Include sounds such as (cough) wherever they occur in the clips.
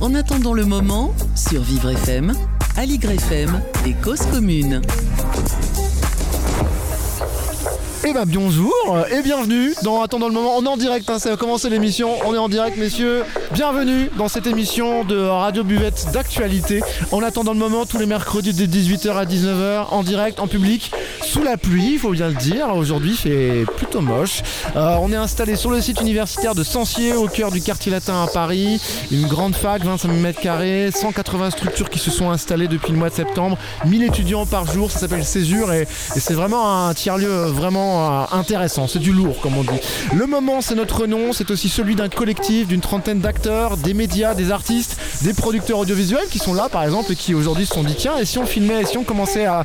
En attendant le moment, sur Vivre FM, Aligre FM et Cause Commune. Eh ben bonjour et bienvenue dans Attendant le moment. On est en direct, hein, ça va commencer l'émission. On est en direct, messieurs. Bienvenue dans cette émission de Radio Buvette d'actualité. En attendant le moment, tous les mercredis de 18h à 19h, en direct, en public, sous la pluie, il faut bien le dire. Aujourd'hui, fait plutôt moche. Euh, on est installé sur le site universitaire de Sancier, au cœur du quartier latin à Paris. Une grande fac, 25 000 m 180 structures qui se sont installées depuis le mois de septembre. 1000 étudiants par jour, ça s'appelle Césure et, et c'est vraiment un tiers-lieu vraiment euh, intéressant, c'est du lourd comme on dit. Le moment c'est notre nom, c'est aussi celui d'un collectif d'une trentaine d'acteurs, des médias, des artistes, des producteurs audiovisuels qui sont là par exemple et qui aujourd'hui se sont dit tiens et si on filmait, et si on commençait à,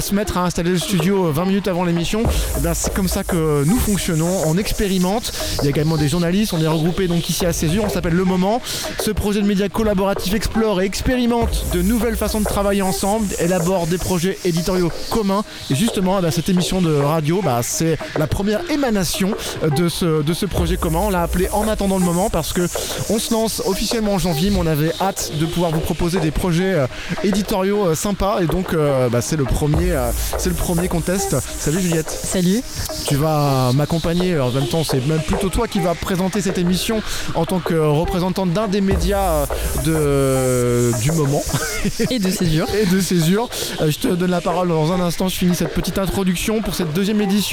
se mettre à installer le studio 20 minutes avant l'émission, eh c'est comme ça que nous fonctionnons, on expérimente. Il y a également des journalistes, on est regroupés donc ici à Césure, on s'appelle Le Moment. Ce projet de médias collaboratif explore et expérimente de nouvelles façons de travailler ensemble, élabore des projets éditoriaux communs et justement eh ben, cette émission de radio bah, c'est la première émanation de ce, de ce projet commun. On l'a appelé En attendant le moment parce que on se lance officiellement en janvier, mais on avait hâte de pouvoir vous proposer des projets euh, éditoriaux euh, sympas et donc euh, bah, c'est le premier c'est le premier contest. Salut Juliette. Salut. Tu vas m'accompagner. En même temps, c'est même plutôt toi qui vas présenter cette émission en tant que représentante d'un des médias de, du moment. Et de césure. (laughs) et de césure. Je te donne la parole dans un instant. Je finis cette petite introduction pour cette deuxième édition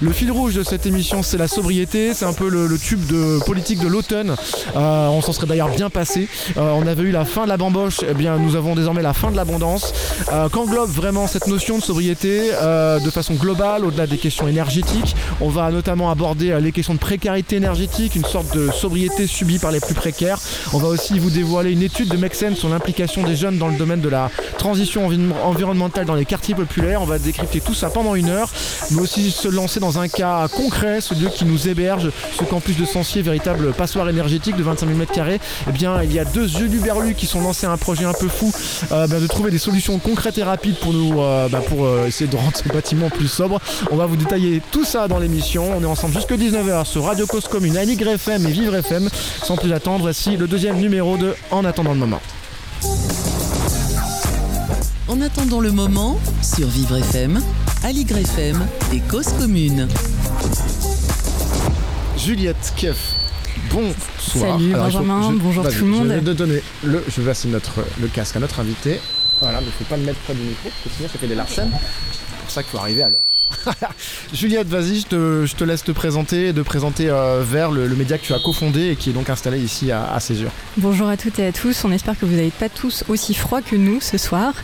le fil rouge de cette émission, c'est la sobriété. C'est un peu le, tube de politique de l'automne. Euh, on s'en serait d'ailleurs bien passé. Euh, on avait eu la fin de la bamboche. Eh bien, nous avons désormais la fin de l'abondance. Euh, qu'englobe vraiment cette notion de sobriété de façon globale, au-delà des questions énergétiques? On va notamment aborder les questions de précarité énergétique, une sorte de sobriété subie par les plus précaires. On va aussi vous dévoiler une étude de Mexen sur l'implication des jeunes dans le domaine de la transition environnementale dans les quartiers populaires. On va décrypter tout ça pendant une heure, mais aussi se lancer dans un cas concret, ce lieu qui nous héberge, ce campus de Sancier, véritable passoire énergétique de 25 000 m2, eh bien il y a deux yeux du berlu qui sont lancés à un projet un peu fou euh, ben, de trouver des solutions concrètes et rapides pour nous euh, ben, pour euh, essayer de rendre ce bâtiment plus sobre. On va vous détailler tout ça dans l'émission. On est ensemble jusque 19h sur Radio Cause Commune, Aligre FM et Vivre FM. Sans plus attendre, voici le deuxième numéro de En attendant le moment. En attendant le moment, sur Vivre FM, Aligre FM et Cause Commune. Juliette Keff, bonsoir. Salut Benjamin, bonjour tout le monde. Je vais donner le, je vais notre, le casque à notre invité. Voilà, mais il ne faut pas le mettre près du micro, parce que sinon ça fait des larcènes. C'est pour ça qu'il faut arriver à l'heure. (laughs) Juliette, vas-y, je te, laisse te présenter de présenter euh, vers le, média que tu as cofondé et qui est donc installé ici à, Césure. Bonjour à toutes et à tous, on espère que vous n'êtes pas tous aussi froid que nous ce soir.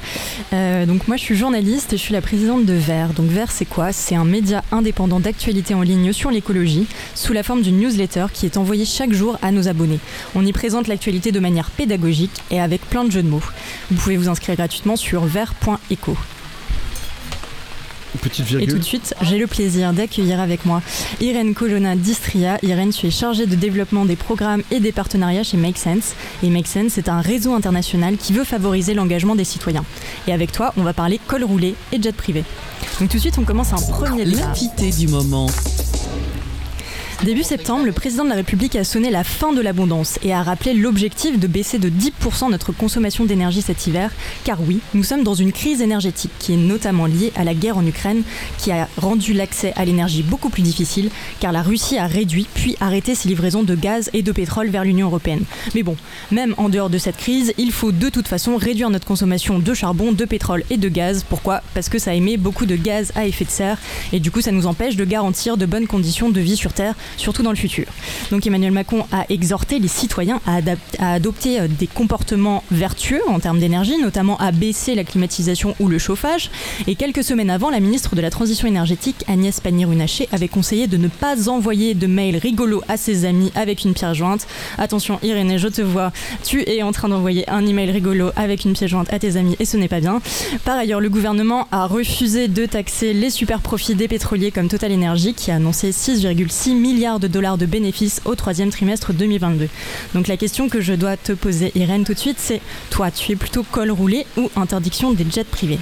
Euh, donc moi je suis journaliste et je suis la présidente de VER. Donc VER c'est quoi? C'est un média indépendant d'actualité en ligne sur l'écologie sous la forme d'une newsletter qui est envoyée chaque jour à nos abonnés. On y présente l'actualité de manière pédagogique et avec plein de jeux de mots. Vous pouvez vous inscrire gratuitement sur Et tout de suite, j'ai le plaisir d'accueillir avec moi Irène Colonna d'Istria. Irène, tu es chargée de développement des programmes et des partenariats chez Make Sense. Et Make Sense, c'est un réseau international qui veut favoriser l'engagement des citoyens. Et avec toi, on va parler col roulé et jet privé. Donc tout de suite, on commence un premier L'invité du moment. Début septembre, le président de la République a sonné la fin de l'abondance et a rappelé l'objectif de baisser de 10% notre consommation d'énergie cet hiver, car oui, nous sommes dans une crise énergétique qui est notamment liée à la guerre en Ukraine, qui a rendu l'accès à l'énergie beaucoup plus difficile, car la Russie a réduit puis arrêté ses livraisons de gaz et de pétrole vers l'Union européenne. Mais bon, même en dehors de cette crise, il faut de toute façon réduire notre consommation de charbon, de pétrole et de gaz. Pourquoi? Parce que ça émet beaucoup de gaz à effet de serre et du coup ça nous empêche de garantir de bonnes conditions de vie sur Terre surtout dans le futur. Donc Emmanuel Macron a exhorté les citoyens à, adopter euh, des comportements vertueux en termes d'énergie, notamment à baisser la climatisation ou le chauffage. Et quelques semaines avant, la ministre de la Transition énergétique, Agnès Pannier-Runacher, avait conseillé de ne pas envoyer de mails rigolos à ses amis avec une pierre jointe. Attention Irénée, je te vois, tu es en train d'envoyer un email rigolo avec une pièce jointe à tes amis et ce n'est pas bien. Par ailleurs, le gouvernement a refusé de taxer les super profits des pétroliers comme Total Energy qui a annoncé 6,6 milliards de dollars de bénéfices au troisième trimestre 2022. Donc la question que je dois te poser, Irène, tout de suite, c'est toi, tu es plutôt col roulé ou interdiction des jets privés?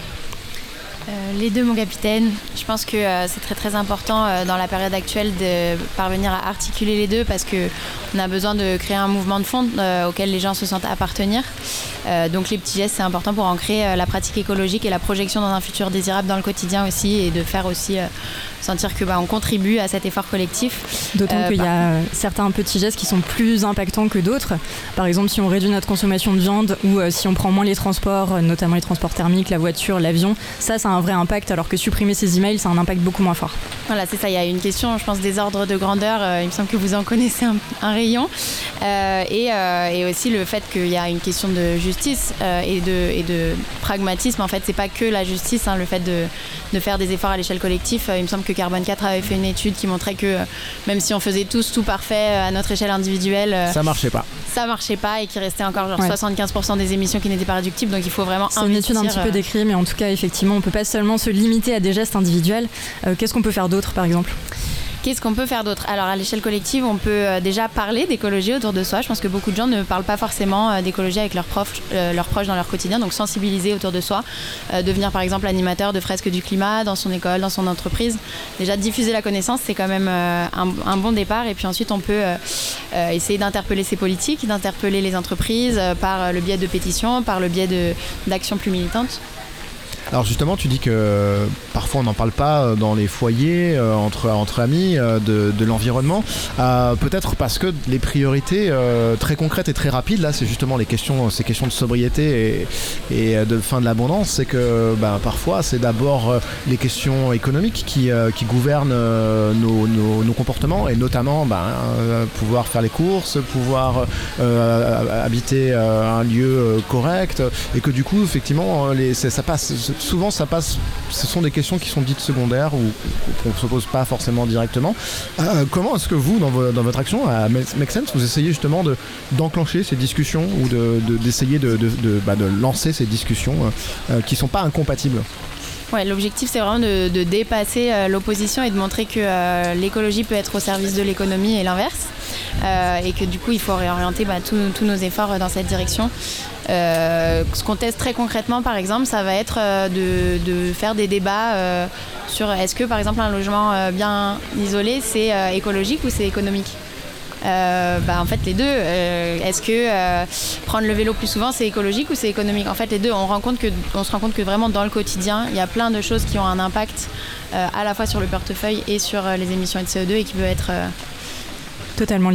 Euh, les deux, mon capitaine. Je pense que euh, c'est très très important euh, dans la période actuelle de parvenir à articuler les deux parce qu'on a besoin de créer un mouvement de fond auquel les gens se sentent appartenir. donc les petits gestes, c'est important pour ancrer la pratique écologique et la projection dans un futur désirable dans le quotidien aussi et de faire aussi sentir que bah, on contribue à cet effort collectif. D'autant qu'il y a certains petits gestes qui sont plus impactants que d'autres. Par exemple, si on réduit notre consommation de viande ou si on prend moins les transports, notamment les transports thermiques, la voiture, l'avion, ça, un vrai impact, alors que supprimer ces emails, ça a un impact beaucoup moins fort. Voilà, c'est ça. Il y a une question, je pense, des ordres de grandeur. Euh, il me semble que vous en connaissez un, rayon. Euh, euh, et, aussi le fait qu'il y a une question de justice et, de, et de pragmatisme. En fait, c'est pas que la justice, hein, le fait de, de, faire des efforts à l'échelle collective. il me semble que Carbone 4 avait fait une étude qui montrait que même si on faisait tous tout parfait à notre échelle individuelle, ça marchait pas. Ça marchait pas et qu'il restait encore genre 75% des émissions qui n'étaient pas réductibles. Donc il faut vraiment. C'est une étude un petit peu décrite, mais en tout cas, effectivement, on peut pas seulement se limiter à des gestes individuels. Euh, qu'est-ce qu'on peut faire d'autre, par exemple? Qu'est-ce qu'on peut faire d'autre? Alors à l'échelle collective, on peut euh, déjà parler d'écologie autour de soi. Je pense que beaucoup de gens ne parlent pas forcément euh, d'écologie avec leurs, proches, leurs proches dans leur quotidien, donc sensibiliser autour de soi, devenir par exemple animateur de fresques du climat dans son école, dans son entreprise. Déjà diffuser la connaissance, c'est quand même un, bon départ. Et puis ensuite, on peut essayer d'interpeller ces politiques, d'interpeller les entreprises par le biais de pétitions, par le biais d'actions plus militantes. Alors justement, tu dis que parfois on n'en parle pas euh, dans les foyers euh, entre, amis euh, de, l'environnement. Peut-être parce que les priorités très concrètes et très rapides, là, c'est justement les questions, ces questions de sobriété et, de fin de l'abondance. C'est que ben, parfois c'est d'abord les questions économiques qui, gouvernent nos, comportements et notamment ben, pouvoir faire les courses, pouvoir habiter un lieu correct et que du coup effectivement ça passe souvent ça passe, ce sont des questions qui sont dites secondaires ou qu'on ne se pose pas forcément directement. Euh, comment est-ce que vous, dans, votre action à Make Sense, vous essayez justement d'enclencher ces discussions ou d'essayer de, bah, de, lancer ces discussions euh, euh, qui ne sont pas incompatibles? Ouais, L'objectif, c'est vraiment de, dépasser l'opposition et de montrer que l'écologie peut être au service de l'économie et l'inverse. et que du coup, il faut réorienter bah, tous nos efforts dans cette direction. Euh, ce qu'on teste très concrètement, par exemple, ça va être euh, de, faire des débats euh, sur est-ce que, par exemple, un logement bien isolé, c'est écologique ou c'est économique? Bah, en fait les deux. Est-ce que prendre le vélo plus souvent c'est écologique ou c'est économique? En fait les deux. On, rend compte que, on se rend compte que vraiment dans le quotidien il y a plein de choses qui ont un impact à la fois sur le portefeuille et sur les émissions de CO2 et qui peuvent être totalement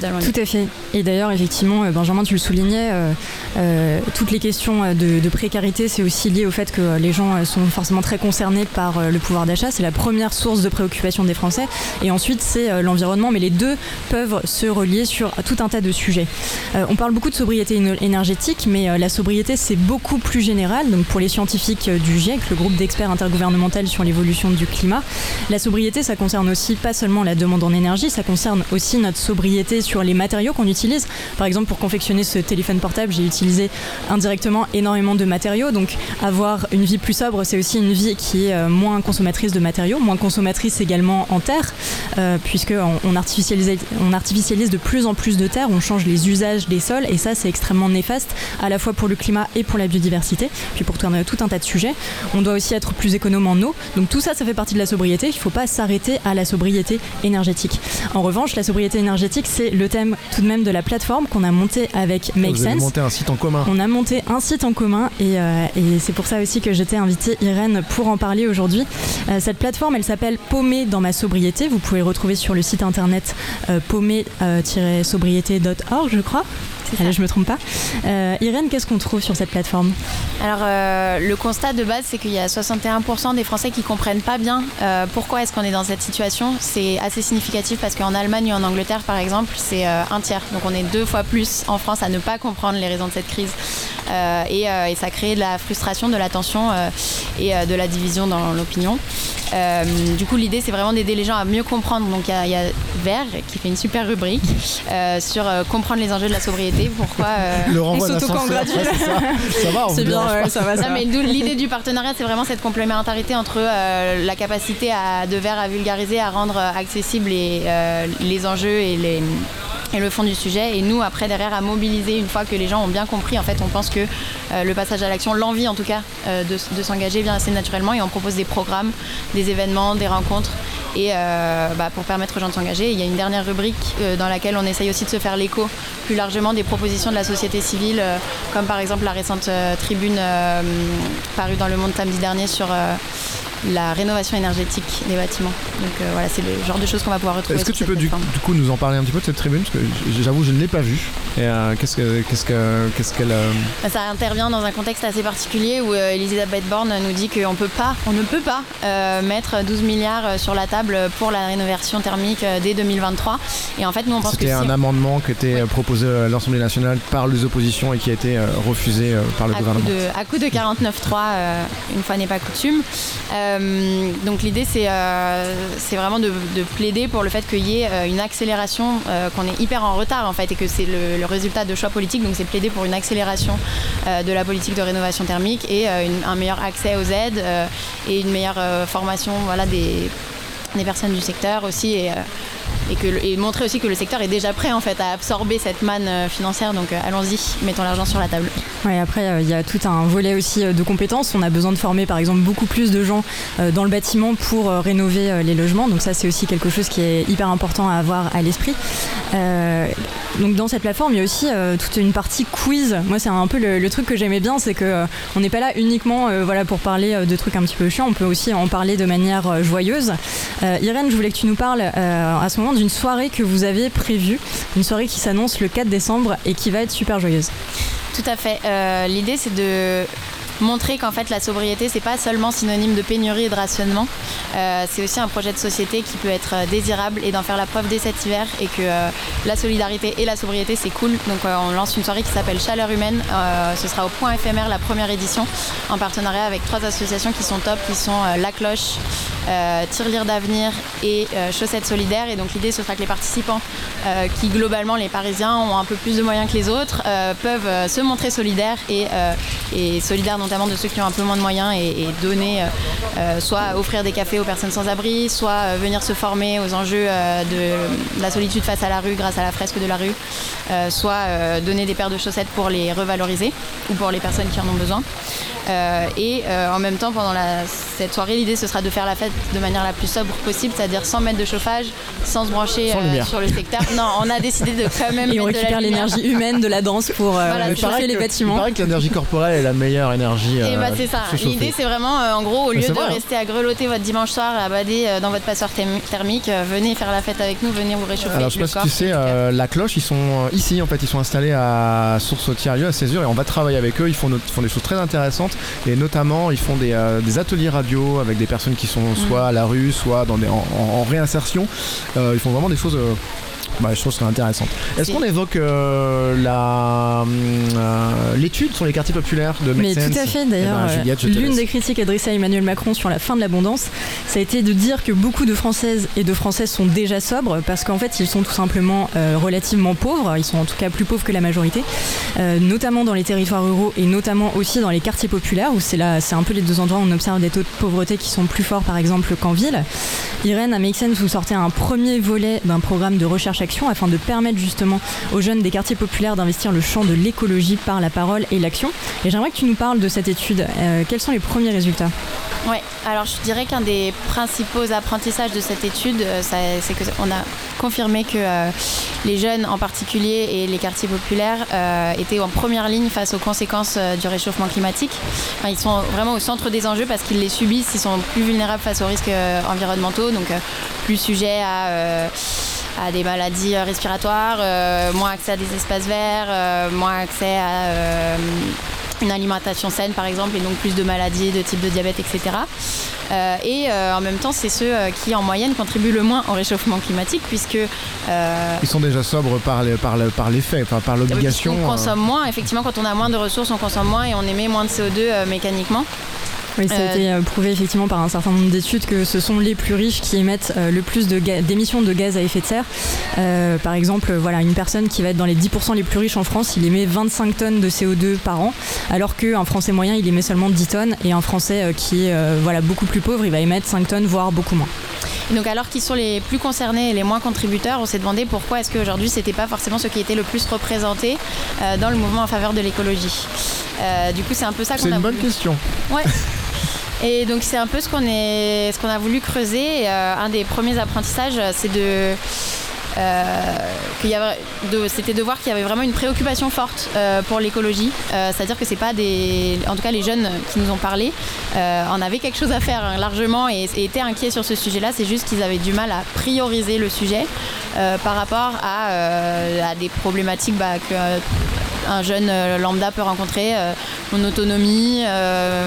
Tout à fait. Et d'ailleurs, effectivement, euh, Benjamin, tu le soulignais, euh, euh, toutes les questions de, précarité, c'est aussi lié au fait que les gens sont forcément très concernés par le pouvoir d'achat. C'est la première source de préoccupation des Français. Et ensuite, c'est l'environnement. Mais les deux peuvent se relier sur tout un tas de sujets. on parle beaucoup de sobriété énergétique, mais la sobriété, c'est beaucoup plus général. Donc, pour les scientifiques du GIEC, le groupe d'experts intergouvernemental sur l'évolution du climat, la sobriété, ça concerne aussi pas seulement la demande en énergie, ça concerne aussi notre sobriété sur les matériaux qu'on utilise. Par exemple, pour confectionner ce téléphone portable, j'ai utilisé indirectement énormément de matériaux. Donc, avoir une vie plus sobre, c'est aussi une vie qui est euh, moins consommatrice de matériaux, moins consommatrice également en terre, euh, artificialise, on artificialise de plus en plus de terre, on change les usages des sols, et ça, c'est extrêmement néfaste, à la fois pour le climat et pour la biodiversité, puis pour tout un, tout un tas de sujets. On doit aussi être plus économe en eau. Donc, tout ça, ça fait partie de la sobriété. Il ne faut pas s'arrêter à la sobriété énergétique. En revanche, la sobriété énergétique, c'est le thème tout de même de la plateforme qu'on a monté avec Make Sense. monté un site en commun. On a monté un site en commun euh, et, c'est pour ça aussi que j'étais invitée Irène pour en parler aujourd'hui. Euh, cette plateforme, elle s'appelle Paumé dans ma sobriété. Vous pouvez le retrouver sur le site internet euh, paumé-sobriété.org, je crois. Allez, je me trompe pas. Euh, Irène, qu'est-ce qu'on trouve sur cette plateforme Alors, euh, le constat de base, c'est qu'il y a 61% des Français qui comprennent pas bien euh, pourquoi est-ce qu'on est dans cette situation. C'est assez significatif parce qu'en Allemagne ou en Angleterre, par exemple, c'est un tiers. Donc, on est deux fois plus en France à ne pas comprendre les raisons de cette crise. Et, et, ça crée de la frustration, de la tension et de la division dans l'opinion. du coup, l'idée, c'est vraiment d'aider les gens à mieux comprendre. Donc, il y, a Vert qui fait une super rubrique sur comprendre les enjeux de la sobriété pourquoi euh, (laughs) le renvoi ça. va, c'est bien, ça va. Ça. mais l'idée du partenariat, c'est vraiment cette complémentarité entre euh, la capacité à, de Vert à vulgariser, à rendre accessibles les, euh, les enjeux et les et le fond du sujet. Et nous, après, derrière, à mobiliser une fois que les gens ont bien compris. En fait, on pense que euh, le passage à l'action, l'envie en tout cas euh, de, de s'engager vient assez naturellement et on propose des programmes, des événements, des rencontres. Et euh, bah, pour permettre aux gens de s'engager, il y a une dernière rubrique euh, dans laquelle on essaye aussi de se faire l'écho plus largement des propositions de la société civile, euh, comme par exemple la récente tribune parue dans Le Monde samedi dernier sur la rénovation énergétique des bâtiments. Donc euh, voilà, c'est le genre de choses qu'on va pouvoir retrouver. Est-ce que tu peux du, coup nous en parler un petit peu de cette tribune? Parce que j'avoue, je ne l'ai pas vue. Et euh, qu'est-ce que- qu'est-ce que- qu'est-ce qu'elle. euh, Bah, Ça intervient dans un contexte assez particulier où Elisabeth Borne nous dit qu'on peut pas, on ne peut pas mettre 12 milliards sur la table pour la rénovation thermique dès 2023. Et en fait, nous on pense que C'était si un amendement qui était euh, proposé à l'Assemblée nationale par les oppositions et qui a été refusé par le à coup, gouvernement. de, à coup de 49.3, euh, une fois n'est pas coutume. Euh, donc l'idée, c'est euh, vraiment de, de plaider pour le fait qu'il y ait euh, une accélération, euh, qu'on est hyper en retard en fait, et que c'est le, résultat de choix politiques. Donc c'est plaider pour une accélération euh, de la politique de rénovation thermique et euh, un meilleur accès aux aides euh, et une meilleure euh, formation voilà, des, des personnes du secteur aussi. Euh, et, que, et montrer aussi que le secteur est déjà prêt en fait à absorber cette manne euh, financière. Donc euh, allons-y, mettons l'argent sur la table. Ouais, après, euh, il y a tout un volet aussi de compétences. On a besoin de former, par exemple, beaucoup plus de gens dans le bâtiment pour rénover les logements. Donc ça, c'est aussi quelque chose qui est hyper important à avoir à l'esprit. Donc dans cette plateforme, il y a aussi toute une partie quiz. Moi, c'est un peu le, truc que j'aimais bien, c'est que euh, on n'est pas là uniquement voilà pour parler de trucs un petit peu chiants. On peut aussi en parler de manière joyeuse. Irène, je voulais que tu nous parles à ce moment d'une soirée que vous avez prévue, une soirée qui s'annonce le 4 décembre et qui va être super joyeuse. Tout à fait. Euh, L'idée, c'est de montrer qu'en fait la sobriété c'est pas seulement synonyme de pénurie et de rationnement Euh, c'est aussi un projet de société qui peut être euh, désirable et d'en faire la preuve dès cet hiver et que la solidarité et la sobriété c'est cool donc on lance une soirée qui s'appelle Chaleur humaine ce sera au point éphémère la première édition en partenariat avec trois associations qui sont top qui sont La Cloche Tirelire d'avenir et euh, Chaussettes solidaires. Et donc l'idée ce sera que les participants euh, qui globalement les Parisiens ont un peu plus de moyens que les autres euh, peuvent euh, se montrer solidaires et, euh, et solidaires notamment de ceux qui ont un peu moins de moyens et, et donner euh, euh, soit offrir des cafés aux personnes sans abri soit euh, venir se former aux enjeux euh, de la solitude face à la rue grâce à la fresque de la rue euh, soit euh, donner des paires de chaussettes pour les revaloriser ou pour les personnes qui en ont besoin euh, et euh, en même temps, pendant la, cette soirée, l'idée ce sera de faire la fête de manière la plus sobre possible, c'est-à-dire sans mettre de chauffage, sans se brancher Sans euh, sur le secteur. Non, on a décidé de quand même (laughs) Et on mettre de la récupère lumière. l'énergie humaine de la danse pour euh, Voilà, chauffer les bâtiments. Il paraît que l'énergie corporelle est la meilleure énergie. Et bah c'est ça. L'idée c'est vraiment euh, en gros au lieu de vrai, hein. rester à grelotter votre dimanche soir à bader euh, dans votre passoire thermi- thermique, euh, venez faire la fête avec nous, venez vous réchauffer. Alors je sais le pas si corps, tu sais, euh, la cloche, ils sont ici en fait, ils sont installés à Source au Tiers-Lieu à Césure et on va travailler avec eux. Ils font, no- ils font des choses très intéressantes et notamment ils font des, euh, des ateliers radio avec des personnes qui sont Mm. soit à la rue, soit dans des, en, réinsertion. Euh, ils font vraiment des choses. Euh, bah, je trouve c'est intéressant. Est-ce qu'on évoque euh, la hum, euh, l'étude sur les quartiers populaires de Make Mais Sense tout à fait, Eh d'ailleurs, ben, euh, je te l'une des critiques adressées à Emmanuel Macron sur la fin de l'abondance, ça a été de dire que beaucoup de Françaises et de Français sont déjà sobres parce qu'en fait ils sont tout simplement euh, relativement pauvres, ils sont en tout cas plus pauvres que la majorité, euh, notamment dans les territoires ruraux et notamment aussi dans les quartiers populaires où c'est là, c'est un peu les deux endroits où on observe des taux de pauvreté qui sont plus forts par exemple qu'en ville. Irène, à Make Sense, vous sortez un premier volet d'un programme de afin de permettre justement aux jeunes des quartiers populaires d'investir le champ de l'écologie par la parole et l'action. Et j'aimerais que tu nous parles de cette étude. Euh, quels sont les premiers résultats? Ouais, alors je dirais qu'un des principaux apprentissages de cette étude, euh, c'est qu'on a confirmé que euh, les jeunes en particulier et les quartiers populaires étaient en première ligne face aux conséquences du réchauffement climatique. Ils sont vraiment au centre des enjeux parce qu'ils les subissent, ils sont plus vulnérables face aux risques environnementaux, donc plus sujets à... à des maladies euh, respiratoires, euh, moins accès à des espaces verts, euh, moins accès à euh, une alimentation saine par exemple et donc plus de maladies de type de diabète, etc. Et en même temps, c'est ceux qui en moyenne contribuent le moins au réchauffement climatique puisque Ils sont déjà sobres par les, par le- par l'effet, enfin, par l'obligation. on consomme moins. Effectivement, quand on a moins de ressources, on consomme moins et on émet moins de CO2 euh, mécaniquement. Oui, ça a Euh, été euh, prouvé effectivement par un certain nombre d'études que ce sont les plus riches qui émettent euh, le plus de ga- d'émissions de gaz à effet de serre. Euh, par exemple, voilà, une personne qui va être dans les 10% les plus riches en France, il émet 25 tonnes de CO2 par an, alors qu'un Français moyen, il émet seulement 10 tonnes, et un Français euh, qui est euh, voilà, beaucoup plus pauvre, il va émettre 5 tonnes, voire beaucoup moins. Et donc alors qu'ils sont les plus concernés et les moins contributeurs, on s'est demandé pourquoi est-ce qu'aujourd'hui c'était pas forcément ceux qui étaient le plus représentés dans le mouvement en faveur de l'écologie. du coup c'est un peu ça qu'on a C'est une bonne question. Ouais. (laughs) Et donc c'est un peu ce qu'on a voulu creuser. un des premiers apprentissages, c'est de euh, c'était de voir qu'il y avait vraiment une préoccupation forte euh, pour l'écologie. Euh, c'est-à-dire que c'est pas des, en tout cas les jeunes qui nous ont parlé, en avaient quelque chose à faire hein, largement et, étaient inquiets sur ce sujet-là. C'est juste qu'ils avaient du mal à prioriser le sujet par rapport à, des problématiques bah, que un jeune lambda peut rencontrer mon autonomie,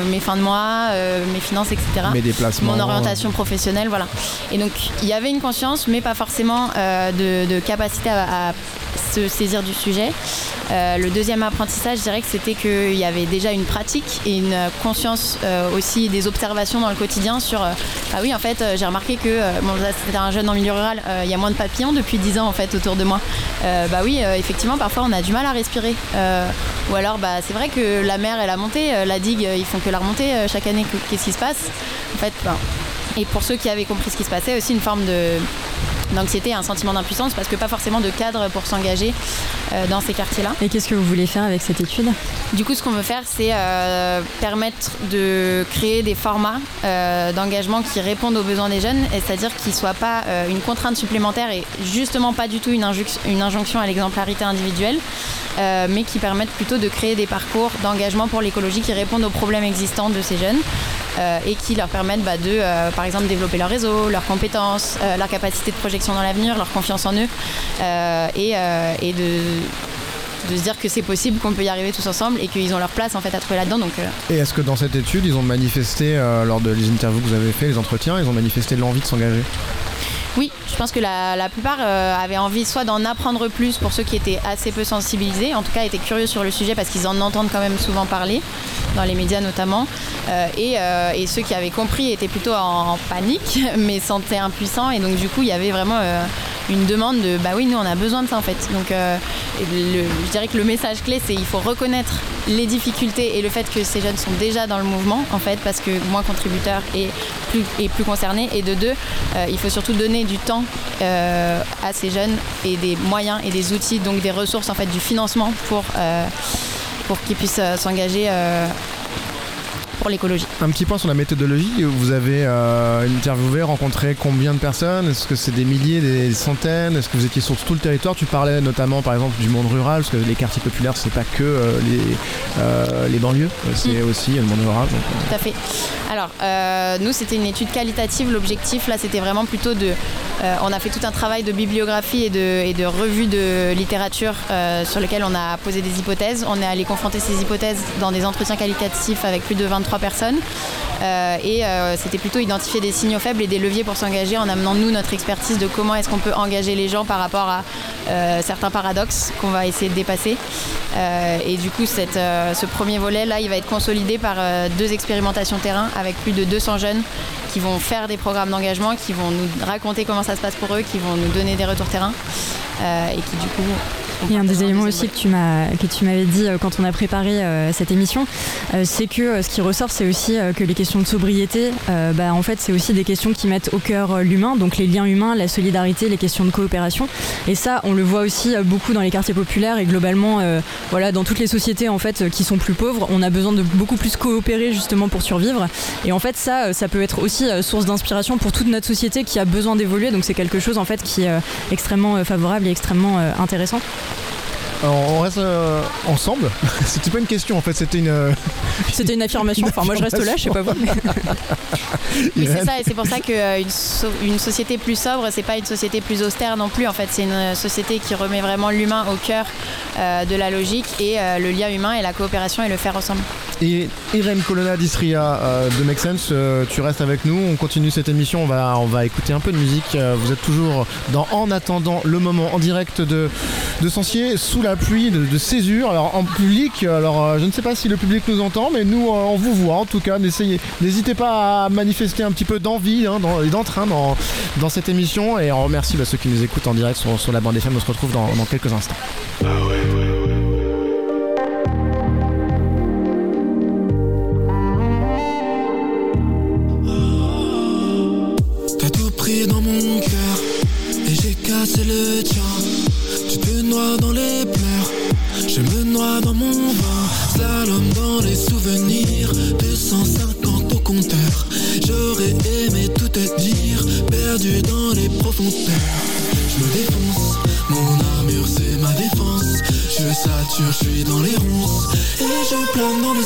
mes fins de mois, mes finances, etc. Mes déplacements. Mon orientation professionnelle, voilà. Et donc il y avait une conscience, mais pas forcément de, capacité à, se saisir du sujet. Euh, le deuxième apprentissage, je dirais que c'était qu'il y avait déjà une pratique et une conscience euh, aussi des observations dans le quotidien sur ah oui en fait j'ai remarqué que c'était un jeune en milieu rural, il y a moins de papillons depuis 10 ans en fait autour de moi. bah oui effectivement parfois on a du mal à respirer. ou alors bah c'est vrai que la mer et la montée, la digue ils font que la remontée chaque année qu'est-ce qui se passe? En fait ben, et pour ceux qui avaient compris ce qui se passait aussi une forme de d'anxiété et un sentiment d'impuissance parce que pas forcément de cadre pour s'engager euh, dans ces quartiers-là. Et qu'est-ce que vous voulez faire avec cette étude? Du coup, ce qu'on veut faire, c'est euh, permettre de créer des formats euh, d'engagement qui répondent aux besoins des jeunes, c'est-à-dire qui ne soient pas une contrainte supplémentaire et justement pas du tout une, une injonction à l'exemplarité individuelle, mais qui permettent plutôt de créer des parcours d'engagement pour l'écologie qui répondent aux problèmes existants de ces jeunes. et qui leur permettent bah, de, par exemple, développer leur réseau, leurs compétences, leur capacité de dans l'avenir, leur confiance en eux, et, et de, de se dire que c'est possible, qu'on peut y arriver tous ensemble et qu'ils ont leur place en fait à trouver là-dedans. Donc, euh. Et est-ce que dans cette étude, ils ont manifesté, euh, lors de interviews que vous avez fait, les entretiens, ils ont manifesté l'envie de s'engager? Oui, je pense que la, plupart euh, avaient envie soit d'en apprendre plus pour ceux qui étaient assez peu sensibilisés, en tout cas étaient curieux sur le sujet parce qu'ils en entendent quand même souvent parler, dans les médias notamment, et, ceux qui avaient compris étaient plutôt en, panique, (laughs) mais sentaient impuissants, et donc du coup il y avait vraiment une demande de bah oui, nous on a besoin de ça en fait. Donc euh, je dirais que le message clé c'est il faut reconnaître les difficultés et le fait que ces jeunes sont déjà dans le mouvement en fait parce que moins contributeurs et plus, et plus concernés. Et de deux, euh, il faut surtout donner du temps euh, à ces jeunes et des moyens et des outils, donc des ressources en fait, du financement pour, pour qu'ils puissent s'engager pour l'écologie. Un petit point sur la méthodologie. Vous avez euh, interviewé, rencontré combien de personnes? Est-ce que c'est des milliers, des centaines? Est-ce que vous étiez sur tout le territoire? Tu parlais notamment par exemple du monde rural, parce que les quartiers populaires, c'est pas que euh, les, euh, les banlieues, c'est mm. aussi le monde rural. Tout à fait. Alors, nous, c'était une étude qualitative. L'objectif, là, c'était vraiment plutôt de. on a fait tout un travail de bibliographie et de, et de revue de littérature sur lequel on a posé des hypothèses. On est allé confronter ces hypothèses dans des entretiens qualitatifs avec plus de 23 personnes. Euh, et euh, c'était plutôt identifier des signaux faibles et des leviers pour s'engager en amenant nous notre expertise de comment est-ce qu'on peut engager les gens par rapport à euh, certains paradoxes qu'on va essayer de dépasser. et du coup, ce premier volet là, il va être consolidé par deux expérimentations terrain avec plus de 200 jeunes qui vont faire des programmes d'engagement, qui vont nous raconter comment ça se passe pour eux, qui vont nous donner des retours terrain et qui du coup il y a un des éléments aussi que tu m'avais dit euh, quand on a préparé euh, cette émission, euh, c'est que ce qui ressort, c'est aussi que les questions de sobriété, bah, en fait, c'est aussi des questions qui mettent au cœur l'humain, donc les liens humains, la solidarité, les questions de coopération. Et ça, on le voit aussi beaucoup dans les quartiers populaires et globalement, voilà, dans toutes les sociétés en fait qui sont plus pauvres, on a besoin de beaucoup plus coopérer justement pour survivre. Et en fait, ça, ça peut être aussi source d'inspiration pour toute notre société qui a besoin d'évoluer. Donc c'est quelque chose en fait qui est extrêmement favorable et extrêmement intéressant on reste euh, ensemble. (laughs) C'était pas une question en fait, c'était une. Euh, (laughs) c'était une affirmation. Enfin, moi je reste là, je sais pas vous. Mais (laughs) c'est ça, et c'est pour ça qu'une euh, une société plus sobre, c'est pas une société plus austère non plus. En fait, c'est une société qui remet vraiment l'humain au cœur de la logique et le lien humain et la coopération et le faire ensemble. Et Irène Colonna d'Istria de Make Sense, tu restes avec nous. On continue cette émission. On va, écouter un peu de musique. Vous êtes toujours dans En attendant le moment en direct de, de Sancier sous la pluie de, césure. Alors en public, alors euh, je ne sais pas si le public nous entend, mais nous euh, on vous voit en tout cas. N'hésitez pas à manifester un petit peu d'envie hein, et d'entrain dans, cette émission. Et on remercie bah, ceux qui nous écoutent en direct sur, la bande FM. On se retrouve dans, quelques instants. Ah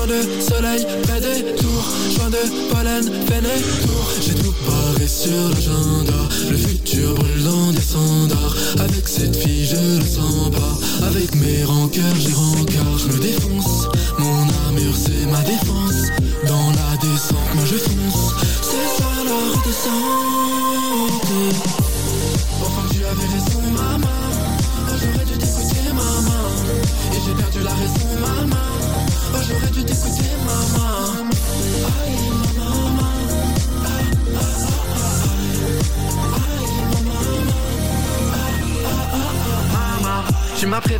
Point de soleil, fais des tours. Joint de pollen, fais des J'ai tout barré sur l'agenda. Le futur brûle dans des standards Avec cette fille je le sens pas. Avec mes rancœurs j'ai rancard Je me défonce. Mon armure c'est ma défense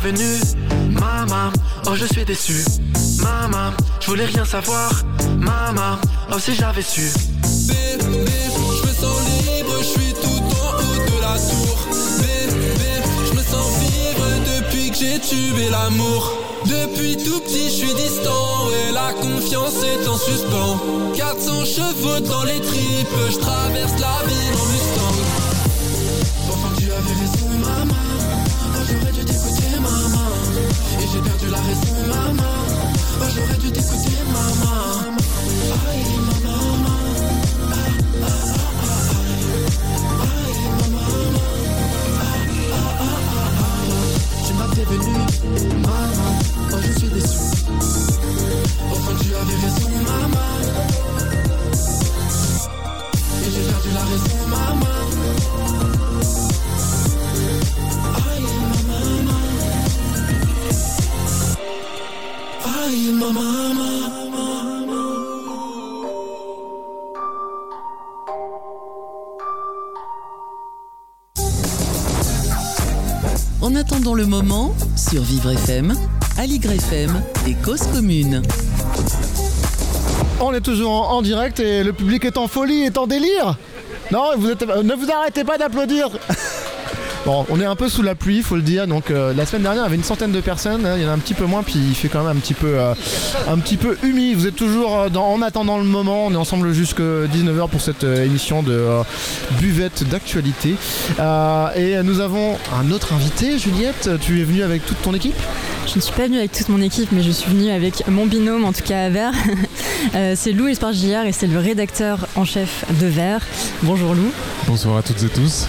prévenu Maman, oh je suis déçu. Maman, je voulais rien savoir. Maman, oh si j'avais su. Bébé, je me sens libre, je suis tout en haut de la tour Bébé, je me sens vivre depuis que j'ai tué l'amour Depuis tout petit, je suis distant Et la confiance est en suspens. 400 chevaux dans les tripes Je traverse la ville en Mustang raison maman Oh j'aurais dû t'écouter maman Aïe maman Tu m'as prévenu, maman, oh je suis déçu Enfin tu avais raison maman Et j'ai perdu la raison maman En attendant le moment, sur Vivre FM, Aligre FM et Cause Commune. On est toujours en, direct et le public est en folie, est en délire. Non, euh, ne vous arrêtez pas d'applaudir. (laughs) Bon, on est un peu sous la pluie, faut le dire. Donc euh, la semaine dernière, il y avait une centaine de personnes. hein, il y en a un petit peu moins, puis il fait quand même un petit peu, euh, un petit peu humide. Vous êtes toujours euh, dans, en attendant le moment. On est ensemble jusqu'à 19h pour cette euh, émission de euh, buvette d'actualité. Euh, et nous avons un autre invité, Juliette. Tu es venue avec toute ton équipe? Je ne suis pas venue avec toute mon équipe, mais je suis venue avec mon binôme, en tout cas à Vert. (laughs) Euh, c'est Lou Espargillard et c'est le rédacteur en chef de Vert. Bonjour Lou. Bonsoir à toutes et tous.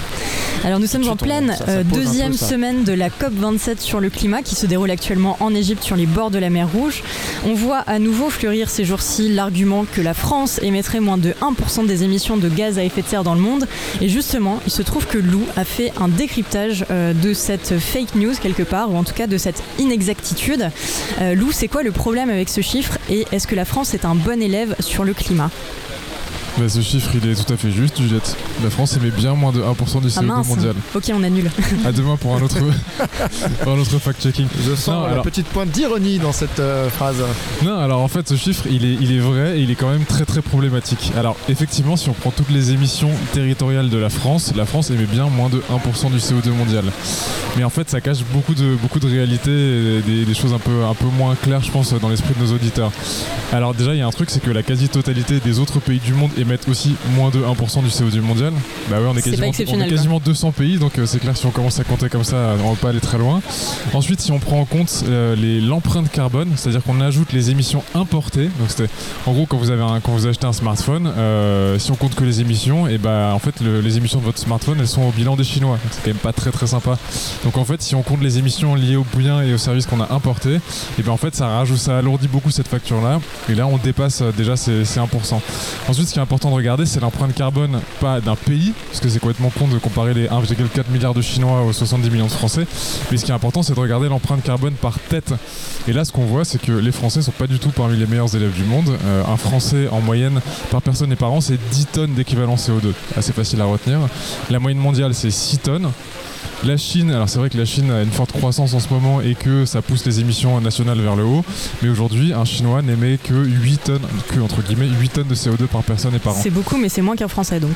Alors nous sommes en pleine ça- ça euh, deuxième semaine de la COP27 sur le climat qui se déroule actuellement en Égypte sur les bords de la mer Rouge. On voit à nouveau fleurir ces jours-ci l'argument que la France émettrait moins de 1% des émissions de gaz à effet de serre dans le monde. Et justement, il se trouve que Lou a fait un décryptage euh, de cette fake news quelque part, ou en tout cas de cette inexactitude. Euh, Lou, c'est quoi le problème avec ce chiffre et est-ce que la France est un bon élève sur le climat? Bah, ce chiffre, il est tout à fait juste, Juliette. La France émet bien moins de 1% du Ah CO2 mince mondial. Ok, on annule. À demain pour un autre, (laughs) pour un autre fact-checking. Je sens Non, la alors- petite pointe d'ironie dans cette euh, phrase. Non, alors en fait, ce chiffre, il est, il est vrai et il est quand même très très problématique. Alors, effectivement, si on prend toutes les émissions territoriales de la France, la France émet bien moins de 1% du CO2 mondial. Mais en fait, ça cache beaucoup de, beaucoup de réalités et des, des choses un peu, un peu moins claires, je pense, dans l'esprit de nos auditeurs. Alors, déjà, il y a un truc, c'est que la quasi-totalité des autres pays du monde émettent aussi moins de 1% du CO2 mondial. Bah ouais, on est quasiment, on est quasiment 200 pays, donc euh, c'est clair si on commence à compter comme ça, on va pas aller très loin. Ensuite, si on prend en compte euh, les- l'empreinte carbone, c'est-à-dire qu'on ajoute les émissions importées, donc c'était en gros quand vous avez un- quand vous achetez un smartphone, euh, si on compte que les émissions, et ben en fait le- les émissions de votre smartphone elles sont au bilan des Chinois, c'est quand même pas très très sympa. Donc en fait si on compte les émissions liées aux biens et aux services qu'on a importés, et ben en fait ça rajoute, ça alourdit beaucoup cette facture là, et là on dépasse déjà ces, ces 1%. Ensuite ce qui est important de regarder c'est l'empreinte carbone pas d'un pays, parce que c'est complètement con de comparer les 1,4 milliard de Chinois aux 70 millions de Français, mais ce qui est important c'est de regarder l'empreinte carbone par tête. Et là ce qu'on voit c'est que les Français sont pas du tout parmi les meilleurs élèves du monde. Euh, un Français en moyenne par personne et par an c'est 10 tonnes d'équivalent CO2, assez facile à retenir. La moyenne mondiale c'est 6 tonnes. La Chine, alors c'est vrai que la Chine a une forte croissance en ce moment et que ça pousse les émissions nationales vers le haut, mais aujourd'hui, un Chinois n'émet que 8 tonnes, que entre guillemets, 8 tonnes de CO2 par personne et par an. C'est beaucoup, mais c'est moins qu'un Français donc.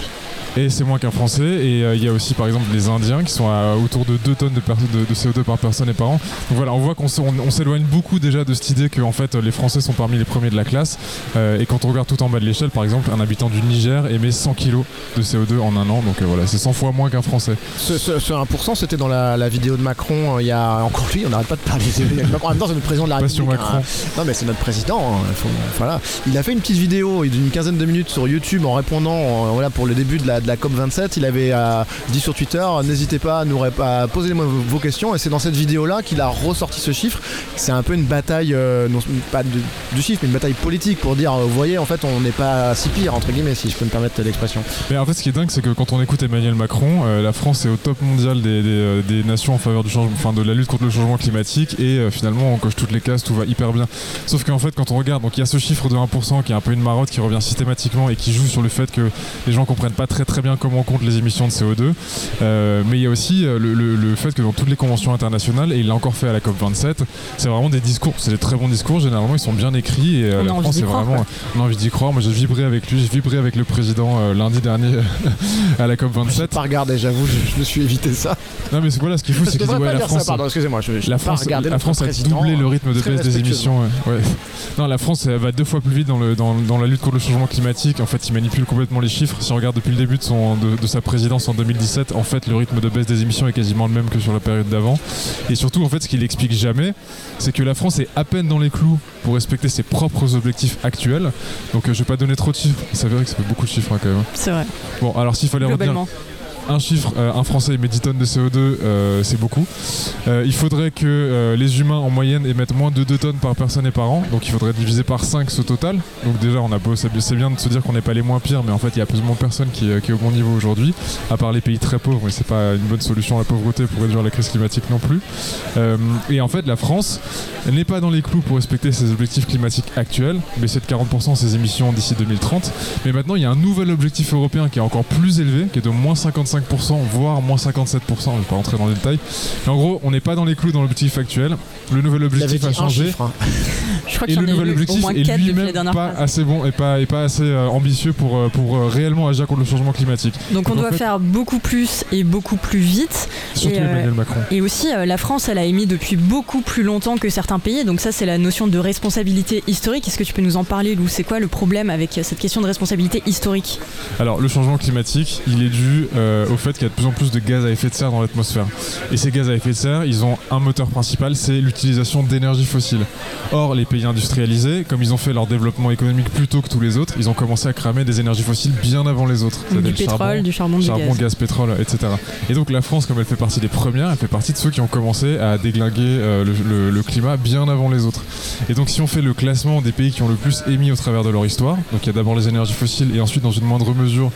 Et c'est moins qu'un Français. Et euh, il y a aussi par exemple les Indiens qui sont à autour de 2 tonnes de, de, de, CO2 par personne et par an. Donc voilà, on voit qu'on on, s'éloigne beaucoup déjà de cette idée que en fait, les Français sont parmi les premiers de la classe. Euh, et quand on regarde tout en bas de l'échelle, par exemple, un habitant du Niger émet 100 kg de CO2 en un an. Donc euh, voilà, c'est 100 fois moins qu'un Français. Ce, ce, 1%, c'était dans la, la, vidéo de Macron. Il y a encore lui, on n'arrête pas de parler de Macron. En même temps, c'est notre président de la République. Hein. Non, mais c'est notre président. Hein. Faut, voilà. Il a fait une petite vidéo d'une quinzaine de minutes sur YouTube en répondant voilà, pour le début de la, de la COP27. Il avait euh, dit sur Twitter n'hésitez pas à nous à poser vos questions et c'est dans cette vidéo là qu'il a ressorti ce chiffre c'est un peu une bataille euh, non pas de, du chiffre mais une bataille politique pour dire vous voyez en fait on n'est pas si pire entre guillemets si je peux me permettre l'expression mais en fait ce qui est dingue c'est que quand on écoute Emmanuel Macron euh, la France est au top mondial des, des, des, nations en faveur du changement enfin de la lutte contre le changement climatique et finalement on coche toutes les cases tout va hyper bien sauf qu'en fait quand on regarde donc il y a ce chiffre de 1% qui est un peu une marotte qui revient systématiquement et qui joue sur le fait que les gens comprennent pas très très bien comment on compte les émissions de CO2. Euh, mais il y a aussi euh, le, fait que dans toutes les conventions internationales, et il l'a encore fait à la COP27, c'est vraiment des discours, c'est des très bons discours, généralement ils sont bien écrits et euh, la France c'est vraiment, on a envie d'y croire. Moi j'ai vibré avec lui, j'ai vibré avec le président lundi dernier (laughs) à la COP27. Pas regardé, j'avoue, je, me suis évité ça. Non mais voilà, ce qu'il faut c'est que la France, excusez-moi, la France, la France a doublé le rythme de baisse des émissions. Non, la France va deux fois plus vite dans, le, dans, dans, la lutte contre le changement climatique. En fait, il manipule complètement les chiffres. Si on regarde depuis le début de, son, de, de sa présidence en 2017, en fait, le rythme de baisse des émissions est quasiment le même que sur la période d'avant. Et surtout, en fait, ce qu'il explique jamais, c'est que la France est à peine dans les clous pour respecter ses propres objectifs actuels. Donc, euh, je vais pas donner trop de chiffres. C'est vrai que ça fait beaucoup de chiffres hein, quand même. C'est vrai. Bon, alors s'il fallait retenir un chiffre, euh, un Français émet 10 tonnes de CO2, euh, c'est beaucoup. Euh, il faudrait que les humains en moyenne émettent moins de 2 tonnes par personne et par an, donc il faudrait diviser par 5 ce total. Donc déjà, on a c'est bien de se dire qu'on n'est pas les moins pires, mais en fait, il y a moins personne qui, est au bon niveau aujourd'hui, à part les pays très pauvres, et c'est pas une bonne solution à la pauvreté pour réduire la crise climatique non plus. et en fait, la France n'est pas dans les clous pour respecter ses objectifs climatiques actuels, baisser de 40% ses émissions d'ici 2030. Mais maintenant, il y a un nouvel objectif européen qui est encore plus élevé, qui est de moins 55 voire moins 57%, je ne vais pas rentrer dans les détails. Mais en gros, on n'est pas dans les clous dans l'objectif actuel. Le nouvel objectif a changé. Hein. (laughs) Je crois et le nouvel objectif est lui-même pas assez bon et pas, et pas assez euh, ambitieux pour, euh, pour euh, réellement agir contre le changement climatique. Donc, on doit faire beaucoup plus et beaucoup plus vite. Surtout et, Emmanuel Macron. Et aussi, la France, elle a émis depuis beaucoup plus longtemps que certains pays. Donc ça, c'est la notion de responsabilité historique. Est-ce que tu peux nous en parler, Lou? C'est quoi le problème avec cette question de responsabilité historique? Alors, le changement climatique, il est dû au fait qu'il y a de plus en plus de gaz à effet de serre dans l'atmosphère. Et ces gaz à effet de serre, ils ont un moteur principal, c'est l'utilisation d'énergie fossile. Or, les pays industrialisés, comme ils ont fait leur développement économique plus tôt que tous les autres, ils ont commencé à cramer des énergies fossiles bien avant les autres. Du pétrole, du charbon, du charbon, gaz. pétrole, etc. Et donc la France, comme elle fait partie des premières, elle fait partie de ceux qui ont commencé à déglinguer euh, le, climat bien avant les autres. Et donc si on fait le classement des pays qui ont le plus émis au travers de leur histoire, donc il y a d'abord les énergies fossiles et ensuite dans une moindre mesure,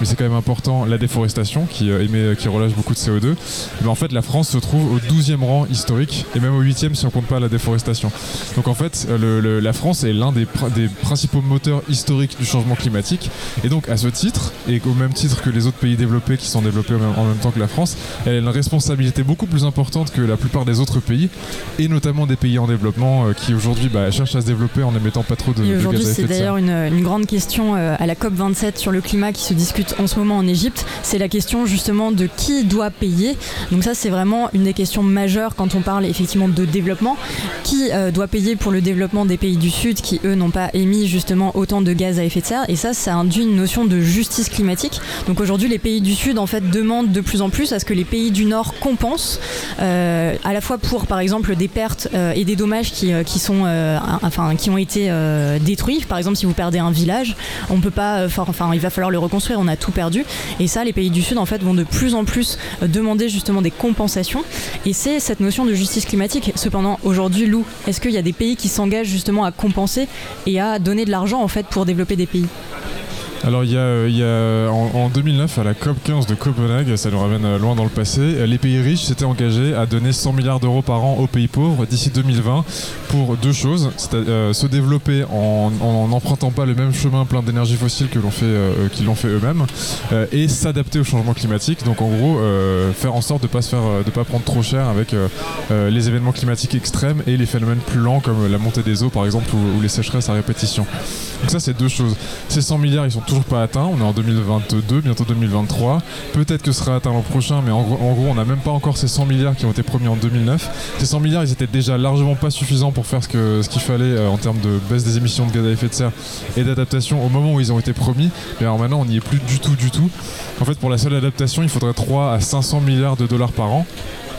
mais c'est quand même important, la déforestation qui, euh, émet, qui relâche beaucoup de CO2. Mais en fait la France se trouve au 12e rang historique et même au 8e si on compte pas la déforestation. Donc en fait le, la France est l'un des, des, principaux moteurs historiques du changement climatique et donc à ce titre et au même titre que les autres pays développés qui sont développés en même temps que la France, elle a une responsabilité beaucoup plus importante que la plupart des autres pays et notamment des pays en développement euh, qui aujourd'hui bah, cherchent à se développer en émettant pas trop de, et aujourd'hui c'est d'ailleurs une, une, grande question euh, à la COP 27 sur le climat qui se discute en ce moment en Égypte, c'est la question justement de qui doit payer. Donc ça c'est vraiment une des questions majeures quand on parle effectivement de développement. Qui euh, doit payer pour le développement des pays du Sud qui eux n'ont pas émis justement autant de gaz à effet de serre? Et ça ça induit une notion de justice climatique. Donc aujourd'hui les pays du Sud en fait demandent de plus en plus à ce que les pays du Nord compensent euh, à la fois pour par exemple des pertes euh, et des dommages qui, qui sont enfin qui ont été détruits. Par exemple si vous perdez un village, on peut pas enfin il va falloir le reconstruire, on a tout perdu et ça les pays du Sud en fait vont de plus en plus demander justement des compensations. Et c'est cette notion de justice climatique. Cependant, aujourd'hui, Lou, est-ce qu'il y a des pays qui s'engagent justement à compenser et à donner de l'argent en fait pour développer des pays? Alors il y a, a en, en 2009 à la COP 15 de Copenhague, ça nous ramène euh, loin dans le passé, euh, les pays riches s'étaient engagés à donner 100 milliards d'euros par an aux pays pauvres d'ici 2020 pour deux choses, c'est euh, se développer en n'empruntant pas le même chemin plein d'énergie fossile que l'ont fait, euh, qu'ils l'ont fait eux-mêmes euh, et s'adapter au changement climatique. Donc en gros, euh, faire en sorte de pas euh, pas prendre trop cher avec euh, euh, les événements climatiques extrêmes et les phénomènes plus lents comme la montée des eaux par exemple ou, ou les sécheresses à répétition. Donc ça c'est deux choses. Ces 100 milliards ils sont toujours pas atteints, on est en 2022, bientôt 2023. Peut-être que ce sera atteint l'an prochain, mais en gros, on n'a même pas encore ces 100 milliards qui ont été promis en 2009. Ces 100 milliards ils étaient déjà largement pas suffisants pour faire ce que ce qu'il fallait euh, en termes de baisse des émissions de gaz à effet de serre et d'adaptation au moment où ils ont été promis. Mais alors maintenant on n'y est plus du tout du tout. En fait pour la seule adaptation il faudrait 3 à 500 milliards de dollars par an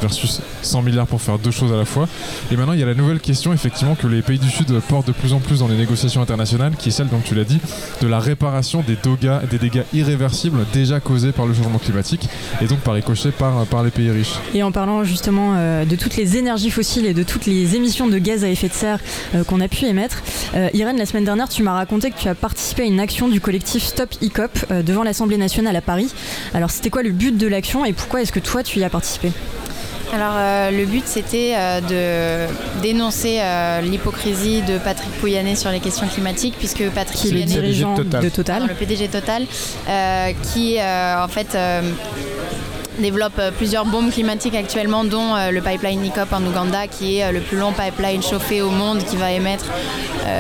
versus 100 milliards pour faire deux choses à la fois. Et maintenant, il y a la nouvelle question, effectivement, que les pays du Sud portent de plus en plus dans les négociations internationales, qui est celle, donc tu l'as dit, de la réparation des, des dégâts irréversibles déjà causés par le changement climatique, et donc par ricochet par, par les pays riches. Et en parlant justement euh, de toutes les énergies fossiles et de toutes les émissions de gaz à effet de serre euh, qu'on a pu émettre, euh, Irène, la semaine dernière, tu m'as raconté que tu as participé à une action du collectif Stop ICOP devant l'Assemblée nationale à Paris. Alors, c'était quoi le but de l'action et pourquoi est-ce que toi, tu y as participé? Alors euh, le but c'était euh, de dénoncer euh, l'hypocrisie de Patrick Pouyanné sur les questions climatiques puisque Patrick est le Pouyanné, dirigeant Total. de Total. le PDG Total, qui en fait développe euh, plusieurs bombes climatiques actuellement, dont euh, le pipeline Nikop en Ouganda, qui est euh, le plus long pipeline chauffé au monde, qui va émettre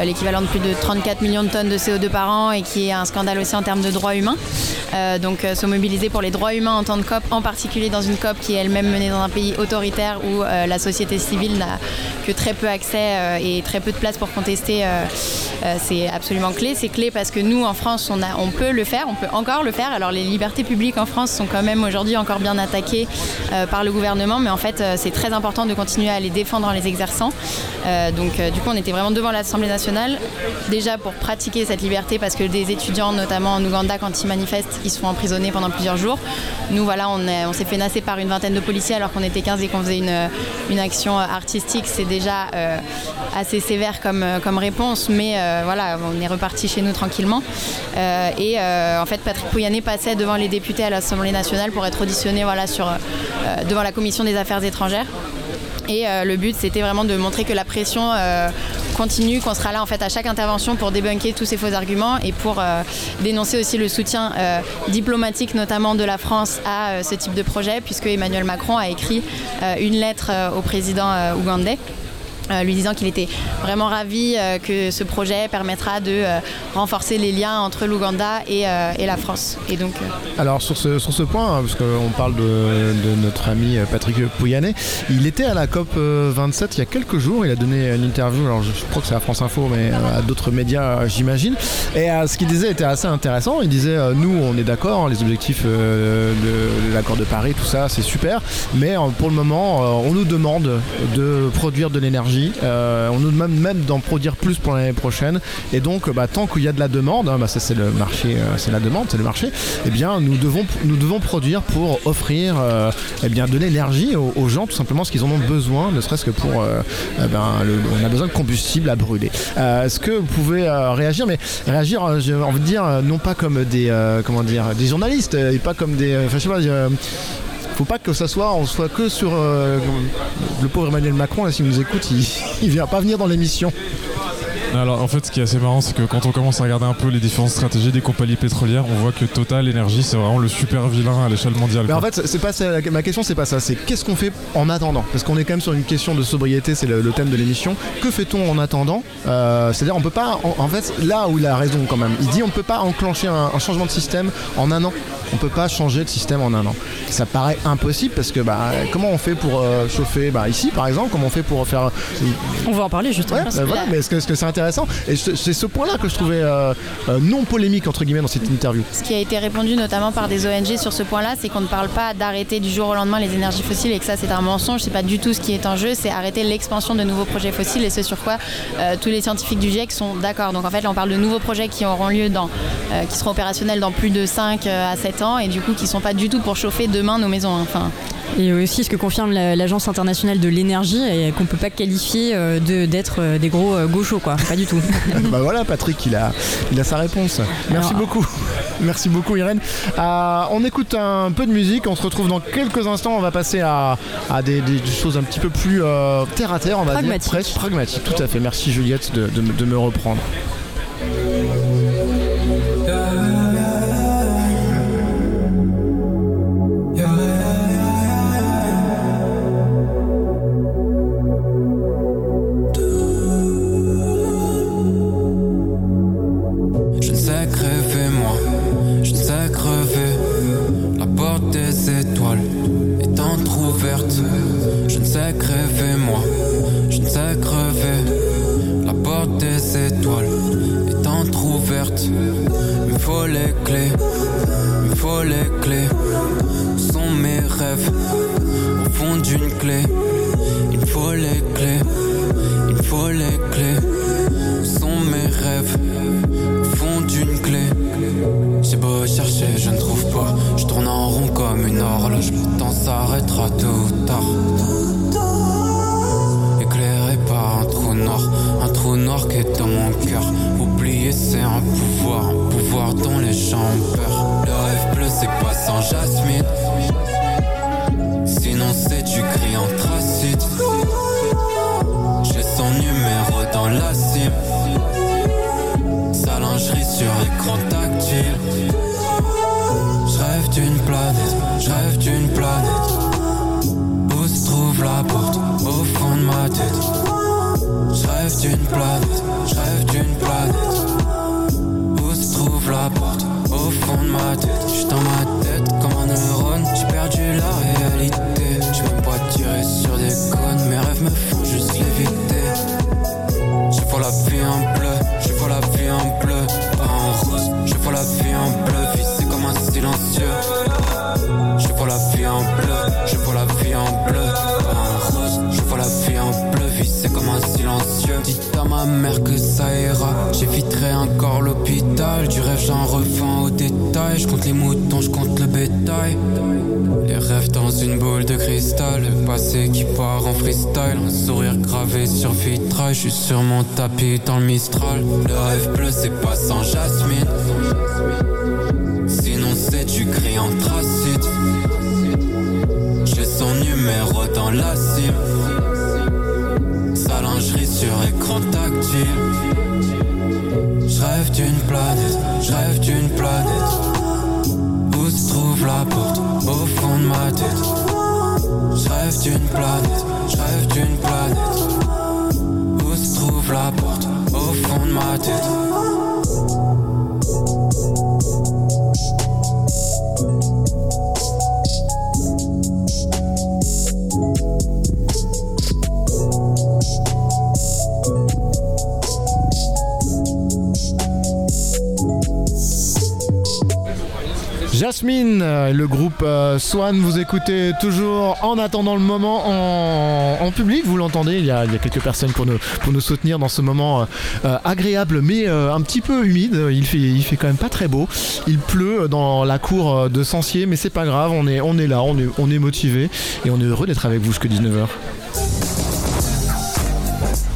l'équivalent de plus de 34 millions de tonnes de CO2 par an et qui est un scandale aussi en termes de droits humains. Donc se mobiliser pour les droits humains en temps de COP, en particulier dans une COP qui est elle-même menée dans un pays autoritaire où la société civile n'a que très peu accès et très peu de place pour contester, c'est absolument clé. C'est clé parce que nous, en France, on, a, on peut le faire, on peut encore le faire. Alors les libertés publiques en France sont quand même aujourd'hui encore bien euh, par le gouvernement, mais en fait, euh, c'est très important de continuer à les défendre en les exerçant. Euh, donc du coup, on était vraiment devant l'Assemblée nationale, déjà pour pratiquer cette liberté, parce que des étudiants, notamment en Ouganda, quand ils manifestent, ils sont emprisonnés pendant plusieurs jours. Nous, voilà, on, est- on s'est fait nasser par une vingtaine de policiers alors qu'on était 15 et qu'on faisait une, une action artistique. C'est déjà assez sévère comme, comme réponse, mais voilà, on est reparti chez nous tranquillement. Et en fait, Patrick Pouyanné passait devant les députés à l'Assemblée nationale pour être auditionné voilà, sur, euh, devant la commission des affaires étrangères. Et euh, le but, c'était vraiment de montrer que la pression euh, continue, qu'on sera là en fait à chaque intervention pour débunker tous ces faux arguments et pour dénoncer aussi le soutien diplomatique, notamment de la France, à ce type de projet, puisque Emmanuel Macron a écrit une lettre au président ougandais. Euh, lui disant qu'il était vraiment ravi euh, que ce projet permettra de euh, renforcer les liens entre l'Ouganda et, la France. Et donc, Alors sur ce, point, hein, parce qu'on parle de, notre ami Patrick Pouyanné, il était à la COP euh, 27 il y a quelques jours, il a donné une interview, alors je, crois que c'est à France Info, mais à d'autres médias j'imagine, et ce qu'il disait était assez intéressant, il disait nous on est d'accord, les objectifs de, l'accord de Paris, tout ça c'est super, mais pour le moment on nous demande de produire de l'énergie, euh, on nous demande même d'en produire plus pour l'année prochaine, et donc bah, tant qu'il y a de la demande, hein, bah, ça c'est le marché, euh, c'est la demande, c'est le marché, eh bien nous devons, produire pour offrir euh, eh bien, de l'énergie aux, gens, tout simplement ce qu'ils en ont besoin, ne serait-ce que pour... euh, eh ben, on a besoin de combustible à brûler. Euh, Est-ce que vous pouvez euh, réagir? Mais réagir, euh, j'ai envie de dire, euh, non pas comme des, euh, comment dire, des journalistes, euh, et pas comme des... euh. Faut pas que ça soit, on soit que sur euh, le pauvre Emmanuel Macron, là, s'il nous écoute, il, (laughs) il vient pas venir dans l'émission. Alors en fait ce qui est assez marrant c'est que quand on commence à regarder un peu les différentes stratégies des compagnies pétrolières, on voit que Total Energy c'est vraiment le super vilain à l'échelle mondiale. Mais en fait, c'est pas ça, ma question, c'est pas ça. C'est qu'est-ce qu'on fait en attendant? Parce qu'on est quand même sur une question de sobriété, c'est le, le thème de l'émission. Que fait-on en attendant? Euh, C'est-à-dire, on peut pas. En, en fait, là où il a raison quand même, il dit on peut pas enclencher un, un changement de système en un an. On peut pas changer de système en un an. Ça paraît impossible parce que bah, comment on fait pour euh, chauffer? Bah, ici, par exemple Comment on fait pour faire On va en parler justement. Ouais, bah voilà, mais est-ce que est-ce que c'est intéressant Et c'est ce point-là que je trouvais euh, euh, non polémique entre guillemets dans cette interview. Ce qui a été répondu notamment par des ONG sur ce point-là, c'est qu'on ne parle pas d'arrêter du jour au lendemain les énergies fossiles et que ça c'est un mensonge, c'est pas du tout ce qui est en jeu, c'est arrêter l'expansion de nouveaux projets fossiles et ce sur quoi euh, tous les scientifiques du GIEC sont d'accord. Donc en fait là on parle de nouveaux projets qui auront lieu dans, qui seront opérationnels dans plus de 5 euh, à 7 ans et du coup qui sont pas du tout pour chauffer demain nos maisons. hein. Enfin, Et aussi ce que confirme la- l'Agence internationale de l'énergie et qu'on peut pas qualifier euh, de- d'être euh, des gros euh, gauchos quoi, pas du tout. (laughs) bah voilà, Patrick, il a, il a sa réponse. Merci Alors, beaucoup. (laughs) Merci beaucoup Irène. Euh, on écoute un peu de musique, on se retrouve dans quelques instants, on va passer à, à des, des choses un petit peu plus euh, terre à terre, on va Pragmatique. dire presque pragmatique. Tout à fait. Merci Juliette de, de me reprendre. Le rêve bleu, c'est pas sans jasmine? Sinon, c'est du gris anthracite. J'ai son numéro dans la cime. Sa lingerie sur écran tactile. Je rêve d'une planète, je rêve d'une planète. Où se trouve la porte au fond de ma tête? Je rêve d'une planète, au fond J'éviterai encore l'hôpital. Du rêve, j'en refais au détail. Je compte les moutons, je compte le bétail. Les rêves dans une boule de cristal, le passé qui part en freestyle, un sourire gravé sur vitrail, je sur mon tapis dans le Mistral. Le rêve bleu c'est pas sans jasmine, sinon c'est du gris anthracite. J'ai son numéro dans la cime, sa lingerie sur écran tactile. D'une planète, je rêve d'une planète. Où se trouve la porte au fond de ma tête? Je rêve d'une planète, je rêve d'une planète. Où se trouve la porte au fond de ma tête? Jasmine, euh, le groupe euh, Swan, vous écoutez toujours en attendant le moment en, public, vous l'entendez, il, y a- quelques personnes pour nous, pour nous soutenir dans ce moment euh, agréable mais un petit peu humide, il fait, il fait quand même pas très beau, il pleut dans la cour de Sancier mais c'est pas grave, on est, on est là, on est, on est motivé et on est heureux d'être avec vous jusqu'à 19h.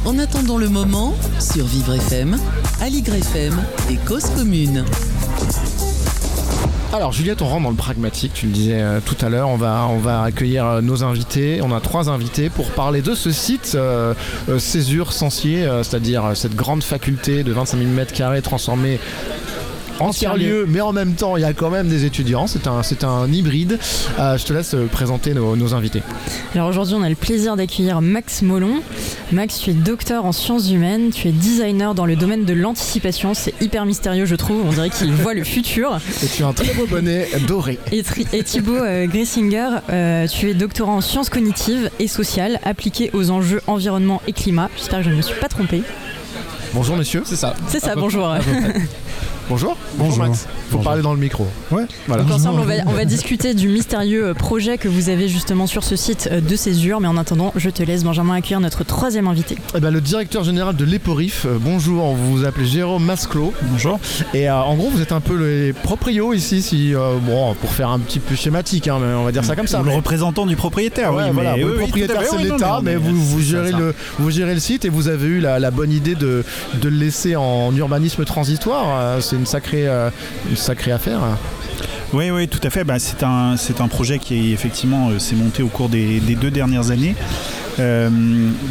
En attendant le moment, sur Vivre FM, Aligre FM et Cause Commune. Alors Juliette, on rentre dans le pragmatique, tu le disais euh, tout à l'heure, on va, on va accueillir euh, nos invités, on a trois invités pour parler de ce site euh, euh, Césure euh, c'est-à-dire cette grande faculté de 25 000 m2 transformée en tiers-lieu, mais en même temps il y a quand même des étudiants, c'est un, c'est un hybride. Euh, je te laisse euh, présenter nos, nos invités. Alors aujourd'hui, on a le plaisir d'accueillir Max Molon. Max, tu es docteur en sciences humaines, tu es designer dans le domaine de l'anticipation. C'est hyper mystérieux, je trouve. On dirait qu'il voit le futur. Et tu as un très beau bonnet doré. Et, Tri- et Thibaut euh, Grissinger, euh, tu es doctorant en sciences cognitives et sociales appliquées aux enjeux environnement et climat. J'espère que je ne me suis pas trompée. Bonjour messieurs. C'est ça. C'est ça, bonjour. Bonjour. Bonjour. Max. Faut Bonjour. parler dans le micro. Ouais, voilà. Donc ensemble, on va, on va discuter du mystérieux euh, projet que vous avez justement sur ce site euh, de Césure. Mais en attendant, je te laisse, Benjamin, accueillir notre troisième invité. Eh ben, le directeur général de l'Eporif, euh, bonjour, vous vous appelez Jérôme Masclo. Bonjour. Et euh, en gros, vous êtes un peu les proprios ici, si, euh, bon, pour faire un petit peu schématique, hein, mais on va dire ça comme ça. Le mais- représentant du propriétaire, Ouais, oui. voilà, mais le oui, propriétaire c'est l'État, mais vous, gérez ça. le, vous gérez le site et vous avez eu la, la bonne idée de, de le laisser en urbanisme transitoire. C'est une sacrée, euh, une sacrée affaire. Oui, oui, tout à fait. Bah, c'est un, c'est un projet qui effectivement euh, s'est monté au cours des, des deux dernières années. Euh,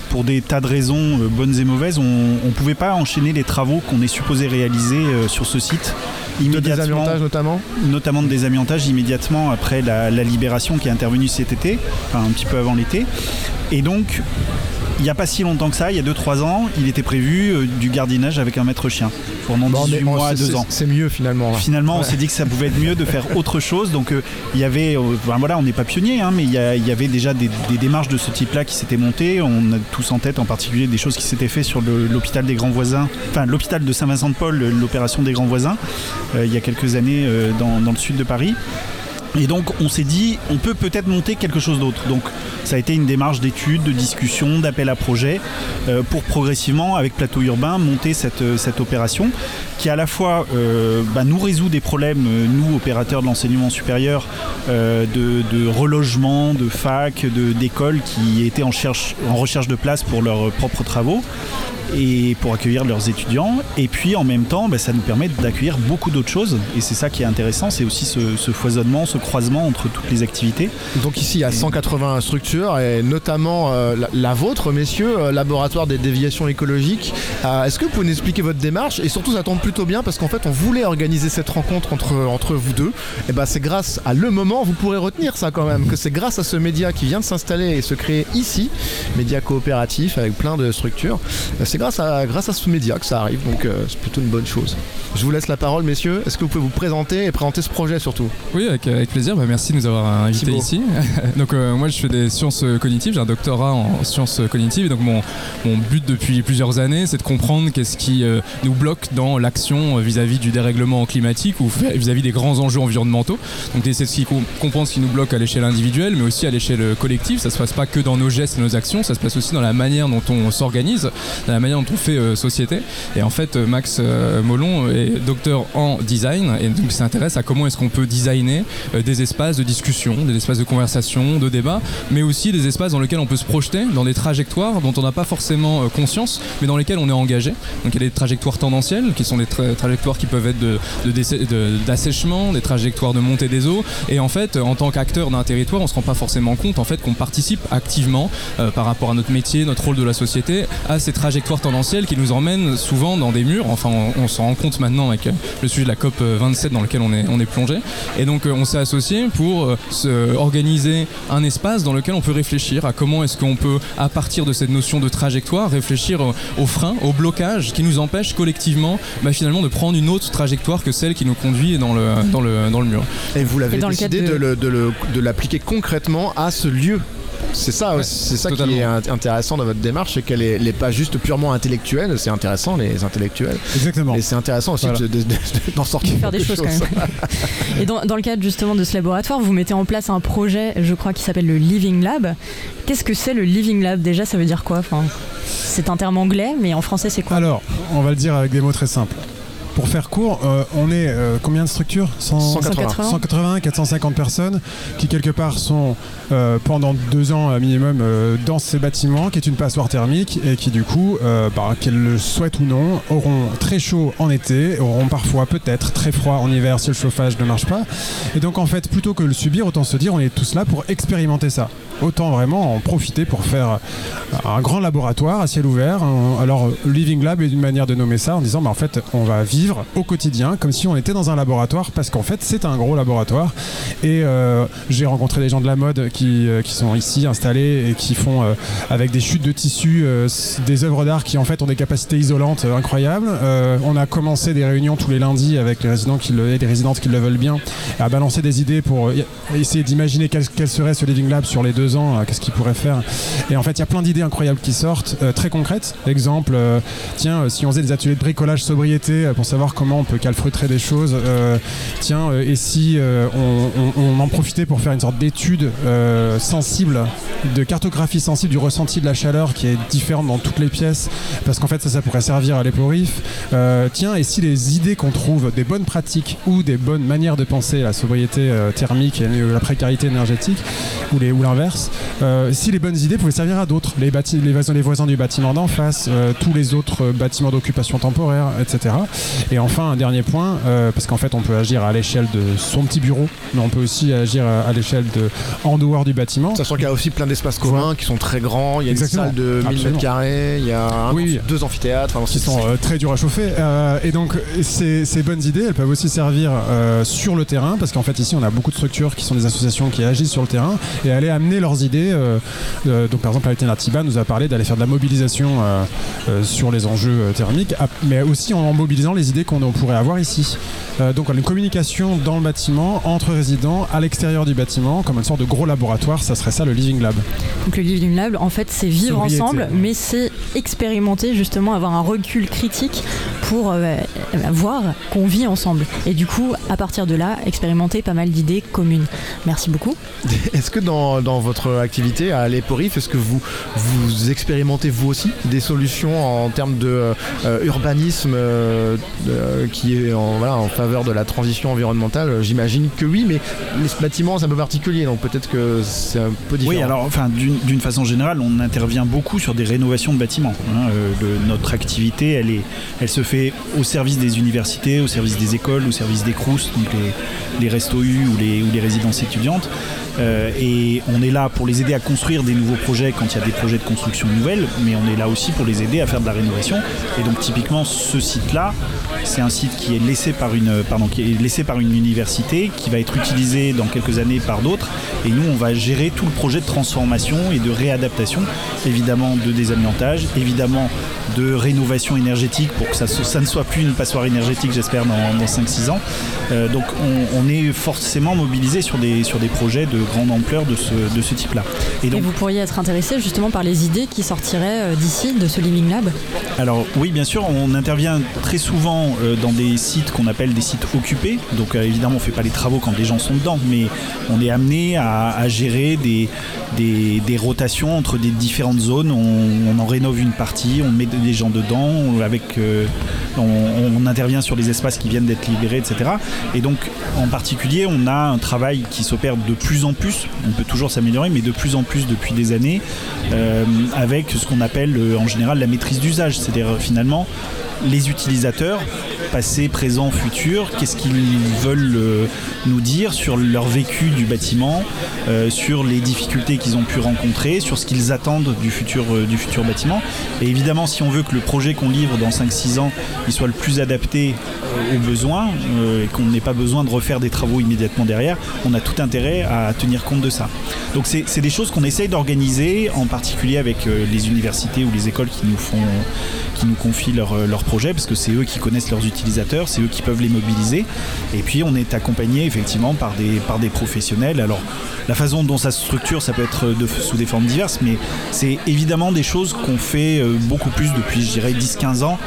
pour des tas de raisons euh, bonnes et mauvaises, on ne pouvait pas enchaîner les travaux qu'on est supposé réaliser euh, sur ce site De immédiatement, désamiantage notamment. notamment de désamiantage immédiatement après la, la libération qui est intervenue cet été, enfin un petit peu avant l'été. Et donc, il n'y a pas si longtemps que ça, il y a 2-3 ans, il était prévu du gardiennage avec un maître chien pendant Bon, 18 mais bon, mois à c'est- 2 ans. C'est mieux finalement. là. Finalement, on s'est dit que ça pouvait être mieux de faire autre chose. Donc, euh, il y avait, enfin, voilà, on n'est pas pionnier, hein, mais il y, avait déjà des, des démarches de ce type-là qui s'étaient montées. On a tous en tête, en particulier, des choses qui s'étaient faites sur l'hôpital des Grands Voisins, enfin l'hôpital de Saint-Vincent-de-Paul, l'opération des Grands Voisins, euh, il y a quelques années euh, dans, dans le sud de Paris. Et donc on s'est dit, on peut peut-être monter quelque chose d'autre. Donc ça a été une démarche d'étude, de discussion, d'appel à projet euh, pour progressivement, avec Plateau Urbain, monter cette, euh, cette opération qui à la fois euh, bah, nous résout des problèmes, euh, nous opérateurs de l'enseignement supérieur, euh, de, de relogement, de fac, de- d'écoles qui étaient en, cherche, en recherche de place pour leurs propres travaux et pour accueillir leurs étudiants. Et puis en même temps, bah, ça nous permet d'accueillir beaucoup d'autres choses. Et c'est ça qui est intéressant, c'est aussi ce, ce foisonnement, ce croisement entre toutes les activités. Donc ici, il y a 180 structures, et notamment euh, la, la vôtre, messieurs, laboratoire des déviations écologiques. Euh, Est-ce que vous pouvez nous expliquer votre démarche? Et surtout, ça tombe plutôt bien parce qu'en fait, on voulait organiser cette rencontre entre, entre vous deux. Et ben, c'est grâce à le moment, vous pourrez retenir ça quand même, que c'est grâce à ce média qui vient de s'installer et se créer ici, média coopératif avec plein de structures. Euh, C'est grâce à, grâce à ce média que ça arrive, donc euh, c'est plutôt une bonne chose. Je vous laisse la parole, messieurs. Est-ce que vous pouvez vous présenter et présenter ce projet surtout? Oui, avec, avec plaisir. Bah, merci de nous avoir invités Thibaut. ici. (laughs) donc, euh, moi, je fais des sciences cognitives. J'ai un doctorat en sciences cognitives. Et donc, mon, mon but depuis plusieurs années, c'est de comprendre qu'est-ce qui euh, nous bloque dans l'action euh, vis-à-vis du dérèglement climatique ou vis-à-vis des grands enjeux environnementaux. Donc, d'essayer de s'y com- comprendre ce qui nous bloque à l'échelle individuelle, mais aussi à l'échelle collective. Ça se passe pas que dans nos gestes et nos actions, ça se passe aussi dans la manière dont on s'organise, dans la manière dont on fait euh, société. Et en fait, euh, Max euh, Molon est docteur en design et donc s'intéresse à comment est-ce qu'on peut designer euh, des espaces de discussion, des espaces de conversation, de débat, mais aussi des espaces dans lesquels on peut se projeter dans des trajectoires dont on n'a pas forcément euh, conscience, mais dans lesquelles on est engagé. Donc il y a des trajectoires tendancielles qui sont des tra- trajectoires qui peuvent être de- de de- d'assèchement, des trajectoires de montée des eaux. Et en fait, en tant qu'acteur d'un territoire, on se rend pas forcément compte en fait qu'on participe activement euh, par rapport à notre métier, notre rôle de la société, à ces trajectoires tendancielles qui nous emmènent souvent dans des murs. Enfin, on, s'en rend compte maintenant avec euh, le sujet de la COP 27 dans lequel on est, on est plongé. Et donc, euh, on s'est associé pour euh, se organiser un espace dans lequel on peut réfléchir à comment est-ce qu'on peut, à partir de cette notion de trajectoire, réfléchir euh, aux freins, aux blocages qui nous empêchent collectivement, bah, finalement, de prendre une autre trajectoire que celle qui nous conduit dans le, dans le, dans le mur. Et vous l'avez le décidé de, de- le- de le- de l'appliquer concrètement à ce lieu. C'est ça, Ouais, c'est ça qui est int- intéressant dans votre démarche, c'est qu'elle est, elle est pas juste purement intellectuelle. C'est intéressant les intellectuels, Exactement. mais c'est intéressant aussi Voilà. de- de- de- d'en sortir faire des choses quand même. (laughs) Et dans, dans le cadre justement de ce laboratoire, vous mettez en place un projet, je crois, qui s'appelle le Living Lab. Qu'est-ce que c'est le Living Lab Déjà, ça veut dire quoi? Enfin, C'est un terme anglais, mais en français, c'est quoi? Alors, on va le dire avec des mots très simples. Pour faire court, euh, on est euh, combien de structures? 100 180. 180, 450 personnes qui quelque part sont pendant deux ans euh, minimum euh, dans ces bâtiments, qui est une passoire thermique et qui du coup, euh, bah, qu'elles le souhaitent ou non, auront très chaud en été, auront parfois peut-être très froid en hiver si le chauffage ne marche pas. Et donc en fait, plutôt que le subir, autant se dire on est tous là pour expérimenter ça. Autant vraiment en profiter pour faire un grand laboratoire à ciel ouvert. Alors, Living Lab est une manière de nommer ça en disant, bah, en fait, on va vivre au quotidien comme si on était dans un laboratoire parce qu'en fait, c'est un gros laboratoire. Et euh, j'ai rencontré des gens de la mode qui, euh, qui sont ici installés et qui font euh, avec des chutes de tissus euh, des œuvres d'art qui en fait ont des capacités isolantes incroyables. On a commencé des réunions tous les lundis avec les résidents qui le, et les résidentes qui le veulent bien à balancer des idées pour essayer d'imaginer quel, quel serait ce Living Lab sur les deux ans, qu'est-ce qu'il pourrait faire. Et en fait, il y a plein d'idées incroyables qui sortent, très concrètes. Exemple, tiens, si on faisait des ateliers de bricolage sobriété pour savoir comment on peut calfeutrer des choses, tiens, et si on en profitait pour faire une sorte d'étude euh, sensible, de cartographie sensible du ressenti de la chaleur qui est différente dans toutes les pièces, parce qu'en fait, ça, pourrait servir à l'éporif. Euh, tiens, et si les idées qu'on trouve, des bonnes pratiques ou des bonnes manières de penser la sobriété euh, thermique et la précarité énergétique, ou ou l'inverse, si les bonnes idées pouvaient servir à d'autres, les, les, voisins- voisins du bâtiment d'en face, tous les autres bâtiments d'occupation temporaire, etc. Et enfin, un dernier point, parce qu'en fait, on peut agir à l'échelle de son petit bureau, mais on peut aussi agir à, à l'échelle de en dehors du bâtiment. Sachant qu'il y a aussi plein d'espaces communs qui sont très grands. Il y a Exactement. une salle de 1000 Absolument. mètres carrés, il y a un- Oui, oui. deux amphithéâtres. enfin, qui sont euh, très durs à chauffer. Euh, et donc, ces, ces bonnes idées, elles peuvent aussi servir euh, sur le terrain, parce qu'en fait, ici, on a beaucoup de structures qui sont des associations qui agissent sur le terrain et aller amener leurs idées. donc, par exemple, Tiba nous a parlé d'aller faire de la mobilisation sur les enjeux thermiques, mais aussi en mobilisant les idées qu'on on pourrait avoir ici. Donc, une communication dans le bâtiment, entre résidents, à l'extérieur du bâtiment, comme une sorte de gros laboratoire, ça serait ça le Living Lab. Donc le Living Lab, en fait, c'est vivre Sobriété. ensemble, mais c'est expérimenter justement, avoir un recul critique pour euh, euh, voir qu'on vit ensemble. Et du coup, à partir de là, expérimenter pas mal d'idées communes. Merci beaucoup. (laughs) Est-ce que dans, dans votre activité à l'EPORIF, est-ce que vous, vous expérimentez vous aussi des solutions en termes de euh, urbanisme euh, qui est en, voilà, en faveur de la transition environnementale? J'imagine que oui, mais, mais ce bâtiment c'est un peu particulier, donc peut-être que c'est un peu différent. Oui, alors enfin d'une façon générale, on intervient beaucoup sur des rénovations de bâtiments. hein. Euh, le- notre activité, elle, est, elle se fait au service des universités, au service des écoles, au service des CRUS, donc les, les restos U ou les, ou les résidences étudiantes. Euh, et on est là pour les aider à construire des nouveaux projets quand il y a des projets de construction nouvelle, mais on est là aussi pour les aider à faire de la rénovation. Et donc typiquement ce site-là, c'est un site qui est laissé par une, pardon, qui est laissé par une université, qui va être utilisé dans quelques années par d'autres. Et nous, on va gérer tout le projet de transformation et de réadaptation, évidemment de désamiantage, évidemment de rénovation énergétique pour que ça, ne soit plus une passoire énergétique, j'espère, dans, dans 5-6 ans. Euh, donc on, on est forcément mobilisé sur des, sur des projets de grande ampleur de ce, de ce type-là. Et Et donc, vous pourriez être intéressé justement par les idées qui sortiraient euh, d'ici, de ce Living Lab? Alors oui, bien sûr, on intervient très souvent euh, dans des sites qu'on appelle des sites occupés. Donc évidemment, on fait pas les travaux quand les gens sont dedans, mais on est amené à, à gérer des, des, rotations entre des différentes zones. On, en rénove une partie, on met des gens dedans, on- avec, euh, on, intervient sur les espaces qui viennent d'être libérés, etc. Et donc, en particulier, on a un travail qui s'opère de plus en plus. On peut toujours s'améliorer, mais de plus en plus depuis des années, euh, avec ce qu'on appelle euh, en général la maîtrise d'usage. C'est-à-dire finalement les utilisateurs, passé, présent, futur, qu'est-ce qu'ils veulent euh, nous dire sur leur vécu du bâtiment, euh, sur les difficultés qu'ils ont pu rencontrer, sur ce qu'ils attendent du futur, euh, du futur bâtiment. Et évidemment, si on veut que le projet qu'on livre dans 5-6 ans il soit le plus adapté aux besoins et qu'on n'ait pas besoin de refaire des travaux immédiatement derrière, on a tout intérêt à tenir compte de ça. Donc c'est des choses qu'on essaye d'organiser, en particulier avec les universités ou les écoles qui nous font, qui nous confient leurs leur projets, parce que c'est eux qui connaissent leurs utilisateurs, c'est eux qui peuvent les mobiliser. Et puis on est accompagné effectivement par des, professionnels. Alors la façon dont ça se structure, ça peut être de- sous des formes diverses, mais c'est évidemment des choses qu'on fait euh, beaucoup plus depuis, je dirais, 10-15 ans.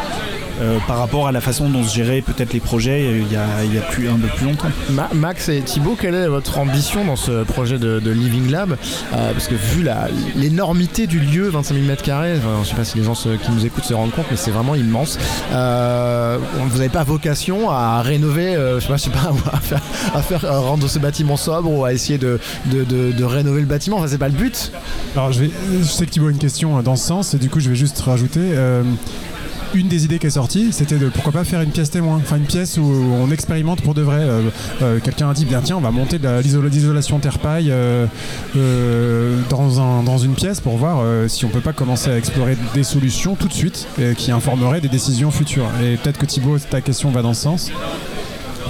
Euh, par rapport à la façon dont se géraient peut-être les projets euh, il y a, il y a plus, un peu plus longtemps. Ma- Max et Thibaut, quelle est votre ambition dans ce projet de, de Living Lab? Euh, Parce que vu la- l'énormité du lieu, 25 000 m2, je sais pas si les gens se- qui nous écoutent se rendent compte, mais c'est vraiment immense. Euh, vous n'avez pas vocation à rénover, euh, je sais pas, je sais pas, (laughs) à faire, à faire rendre ce bâtiment sobre ou à essayer de, de- de- de rénover le bâtiment? Enfin, c'est pas le but. Alors, je, vais, je sais que Thibaut a une question euh, dans ce sens, et du coup, je vais juste rajouter. Une des idées qui est sortie, c'était de pourquoi pas faire une pièce témoin, enfin une pièce où on expérimente pour de vrai. Euh, euh, Quelqu'un a dit bien tiens, on va monter de la- l'isola- l'isolation terre-paille euh, dans, un- dans une pièce pour voir si on peut pas commencer à explorer des solutions tout de suite euh, qui informaraient des décisions futures. Et peut-être que Thibaut, ta question va dans ce sens.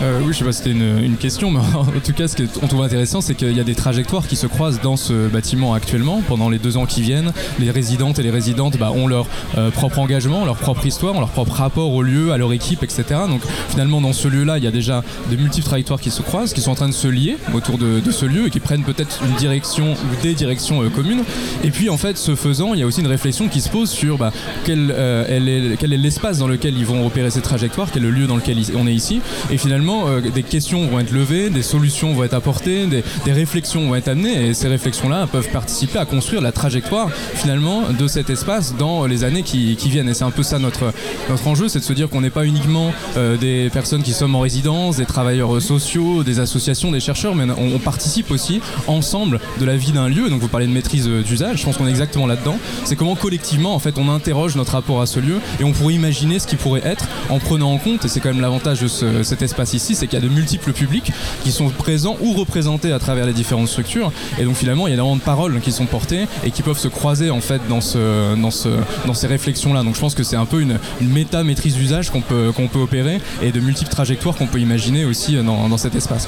Euh, oui, je sais pas si c'était une, question, mais (laughs) en tout cas, ce qu'on trouve intéressant, c'est qu'il y a des trajectoires qui se croisent dans ce bâtiment actuellement. Pendant les deux ans qui viennent, les résidentes et les résidentes bah, ont leur euh, propre engagement, leur propre histoire, leur propre rapport au lieu, à leur équipe, etc. Donc finalement, dans ce lieu-là, il y a déjà de multiples trajectoires qui se croisent, qui sont en train de se lier autour de, ce lieu et qui prennent peut-être une direction ou des directions euh, communes. Et puis, en fait, ce faisant, il y a aussi une réflexion qui se pose sur bah, quel, est- quel est l'espace dans lequel ils vont opérer ces trajectoires, quel est le lieu dans lequel on est ici. Et finalement, euh, des questions vont être levées, des solutions vont être apportées, des, réflexions vont être amenées, et ces réflexions-là peuvent participer à construire la trajectoire finalement de cet espace dans les années qui, viennent. Et c'est un peu ça notre, notre enjeu, c'est de se dire qu'on n'est pas uniquement euh, des personnes qui sommes en résidence, des travailleurs sociaux, des associations, des chercheurs, mais on, participe aussi ensemble de la vie d'un lieu. Donc vous parlez de maîtrise euh, d'usage, je pense qu'on est exactement là-dedans. C'est comment collectivement, en fait, on interroge notre rapport à ce lieu et on pourrait imaginer ce qui pourrait être en prenant en compte, et c'est quand même l'avantage de ce- cet espace ici, c'est qu'il y a de multiples publics qui sont présents ou représentés à travers les différentes structures. Et donc finalement, il y a énormément de paroles qui sont portées et qui peuvent se croiser en fait dans, ce, dans, ce, dans ces réflexions-là. Donc je pense que c'est un peu une, méta-maîtrise d'usage qu'on peut, opérer et de multiples trajectoires qu'on peut imaginer aussi dans, dans cet espace.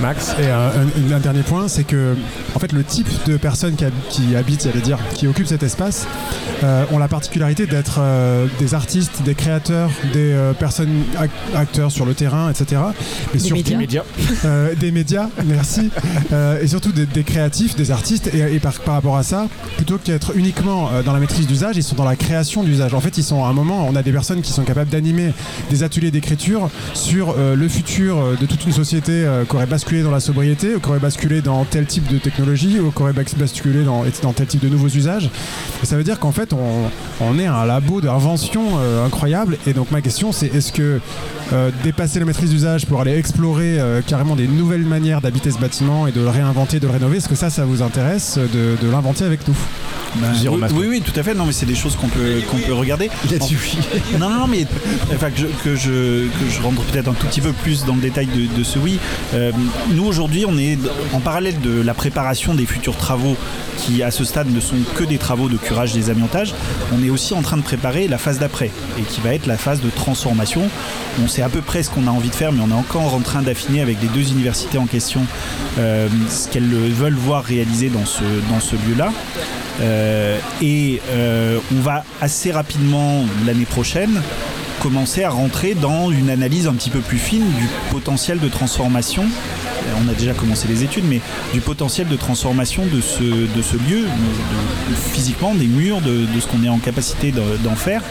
Max. Et euh, un, un dernier point, c'est que en fait le type de personnes qui, qui habitent, j'allais dire, qui occupent cet espace, euh, ont la particularité d'être euh, des artistes, des créateurs, des personnes ac- acteurs sur le terrain, etc. Mais Des surtout médias. des médias, (laughs) merci, et surtout des, des créatifs, des artistes. Et, et par, par rapport à ça, plutôt qu'être uniquement dans la maîtrise d'usage, ils sont dans la création d'usage. En fait, ils sont à un moment, on a des personnes qui sont capables d'animer des ateliers d'écriture sur le futur de toute une société euh, qui aurait basculé dans la sobriété, ou qui aurait basculé dans tel type de technologie, ou qui aurait bas- basculé dans, dans tel type de nouveaux usages. Et ça veut dire qu'en fait, on, on est un labo d'invention euh, incroyable. Et donc ma question, c'est est-ce que euh, dépasser la maîtrise d'usage pour aller explorer euh, carrément des nouvelles manières d'habiter ce bâtiment et de le réinventer, de le rénover, est-ce que ça, ça vous intéresse euh, de, de l'inventer avec nous? Ben, Jérôme oui, oui, oui, tout à fait. Non, mais c'est des choses qu'on peut, qu'on peut regarder. Il a dit oui. (laughs) Non, non, non, mais enfin, que, je, que, je, que je rentre peut-être un tout petit peu plus dans le détail de, de ce oui. Euh, nous, aujourd'hui, on est en parallèle de la préparation des futurs travaux qui, à ce stade, ne sont que des travaux de curage des amiantages. On est aussi en train de préparer la phase d'après et qui va être la phase de transformation. On sait à peu près ce qu'on a envie de faire, mais on est encore en train d'affiner avec les deux universités en question euh, ce qu'elles veulent voir réaliser dans ce, dans ce lieu-là. Euh, et euh, on va assez rapidement l'année prochaine commencer à rentrer dans une analyse un petit peu plus fine du potentiel de transformation. On a déjà commencé les études, mais du potentiel de transformation de ce, lieu, physiquement, des murs, de, ce qu'on est en capacité de- d'en faire,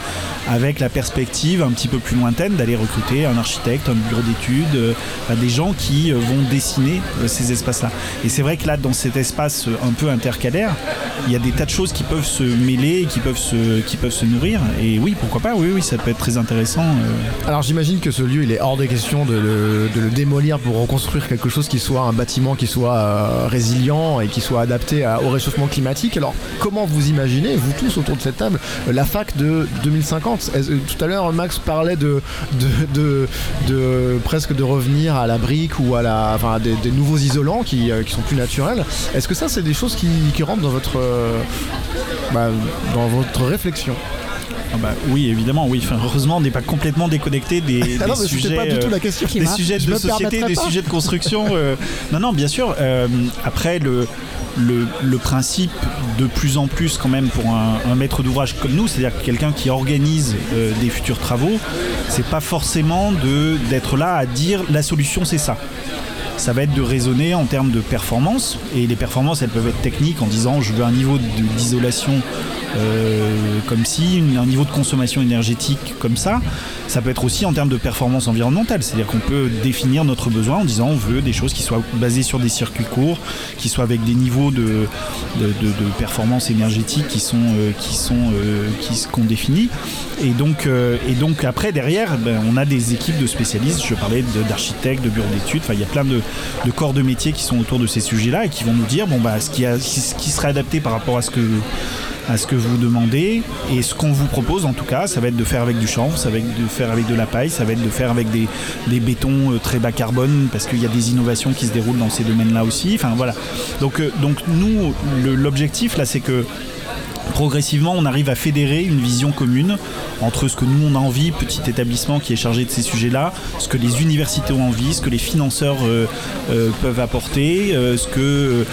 avec la perspective un petit peu plus lointaine d'aller recruter un architecte, un bureau d'études, euh, des gens qui euh, vont dessiner euh, ces espaces-là. Et c'est vrai que là, dans cet espace un peu intercalaire, il y a des tas de choses qui peuvent se mêler, qui peuvent se, nourrir. Et oui, pourquoi pas, oui, oui, ça peut être très intéressant. Alors j'imagine que ce lieu, il est hors de question de le, de le démolir pour reconstruire quelque chose qui soit un bâtiment qui soit euh, résilient et qui soit adapté au réchauffement climatique. Alors comment vous imaginez, vous tous autour de cette table, la fac de 2050 Est-ce- euh, Tout à l'heure, Max parlait de, presque de revenir à la brique ou à la, enfin, des, nouveaux isolants qui, euh, qui sont plus naturels. Est-ce que ça, c'est des choses qui, rentrent dans votre, bah, dans votre réflexion? Ah bah, oui, évidemment, oui. Enfin, heureusement, on n'est pas complètement déconnecté des, Ah des non, sujets, pas du tout euh, la question. des sujets Je de société, des sujets de construction. euh, non, non, bien sûr. euh, après, le, le, le principe de plus en plus, quand même, pour un, un maître d'ouvrage comme nous, c'est-à-dire quelqu'un qui organise euh, des futurs travaux, c'est pas forcément de- d'être là à dire la solution, c'est ça. Ça va être de raisonner en termes de performance. Et les performances, elles peuvent être techniques en disant je veux un niveau d'isolation euh, comme si, un niveau de consommation énergétique comme ça. Ça peut être aussi en termes de performance environnementale, c'est-à-dire qu'on peut définir notre besoin en disant on veut des choses qui soient basées sur des circuits courts, qui soient avec des niveaux de, de, de- de performance énergétique qui sont euh, qui sont euh, qui qu'on définit. Et donc euh, et donc après derrière, ben, on a des équipes de spécialistes. Je parlais d'architectes, de bureaux d'études. Enfin, il y a plein de, de corps de métiers qui sont autour de ces sujets-là et qui vont nous dire bon bah ce qui serait adapté par rapport à ce que vous demandez et ce qu'on vous propose en tout cas ça va être de faire avec du chanvre ça va être de faire avec de la paille ça va être de faire avec des, des bétons euh, très bas carbone parce qu'il y a des innovations qui se déroulent dans ces domaines là aussi voilà. Donc, euh, nous l'objectif là c'est que progressivement, on arrive à fédérer une vision commune entre ce que nous on a envie, petit établissement qui est chargé de ces sujets-là, ce que les universités ont envie, ce que les financeurs euh, euh, peuvent apporter, euh, ce que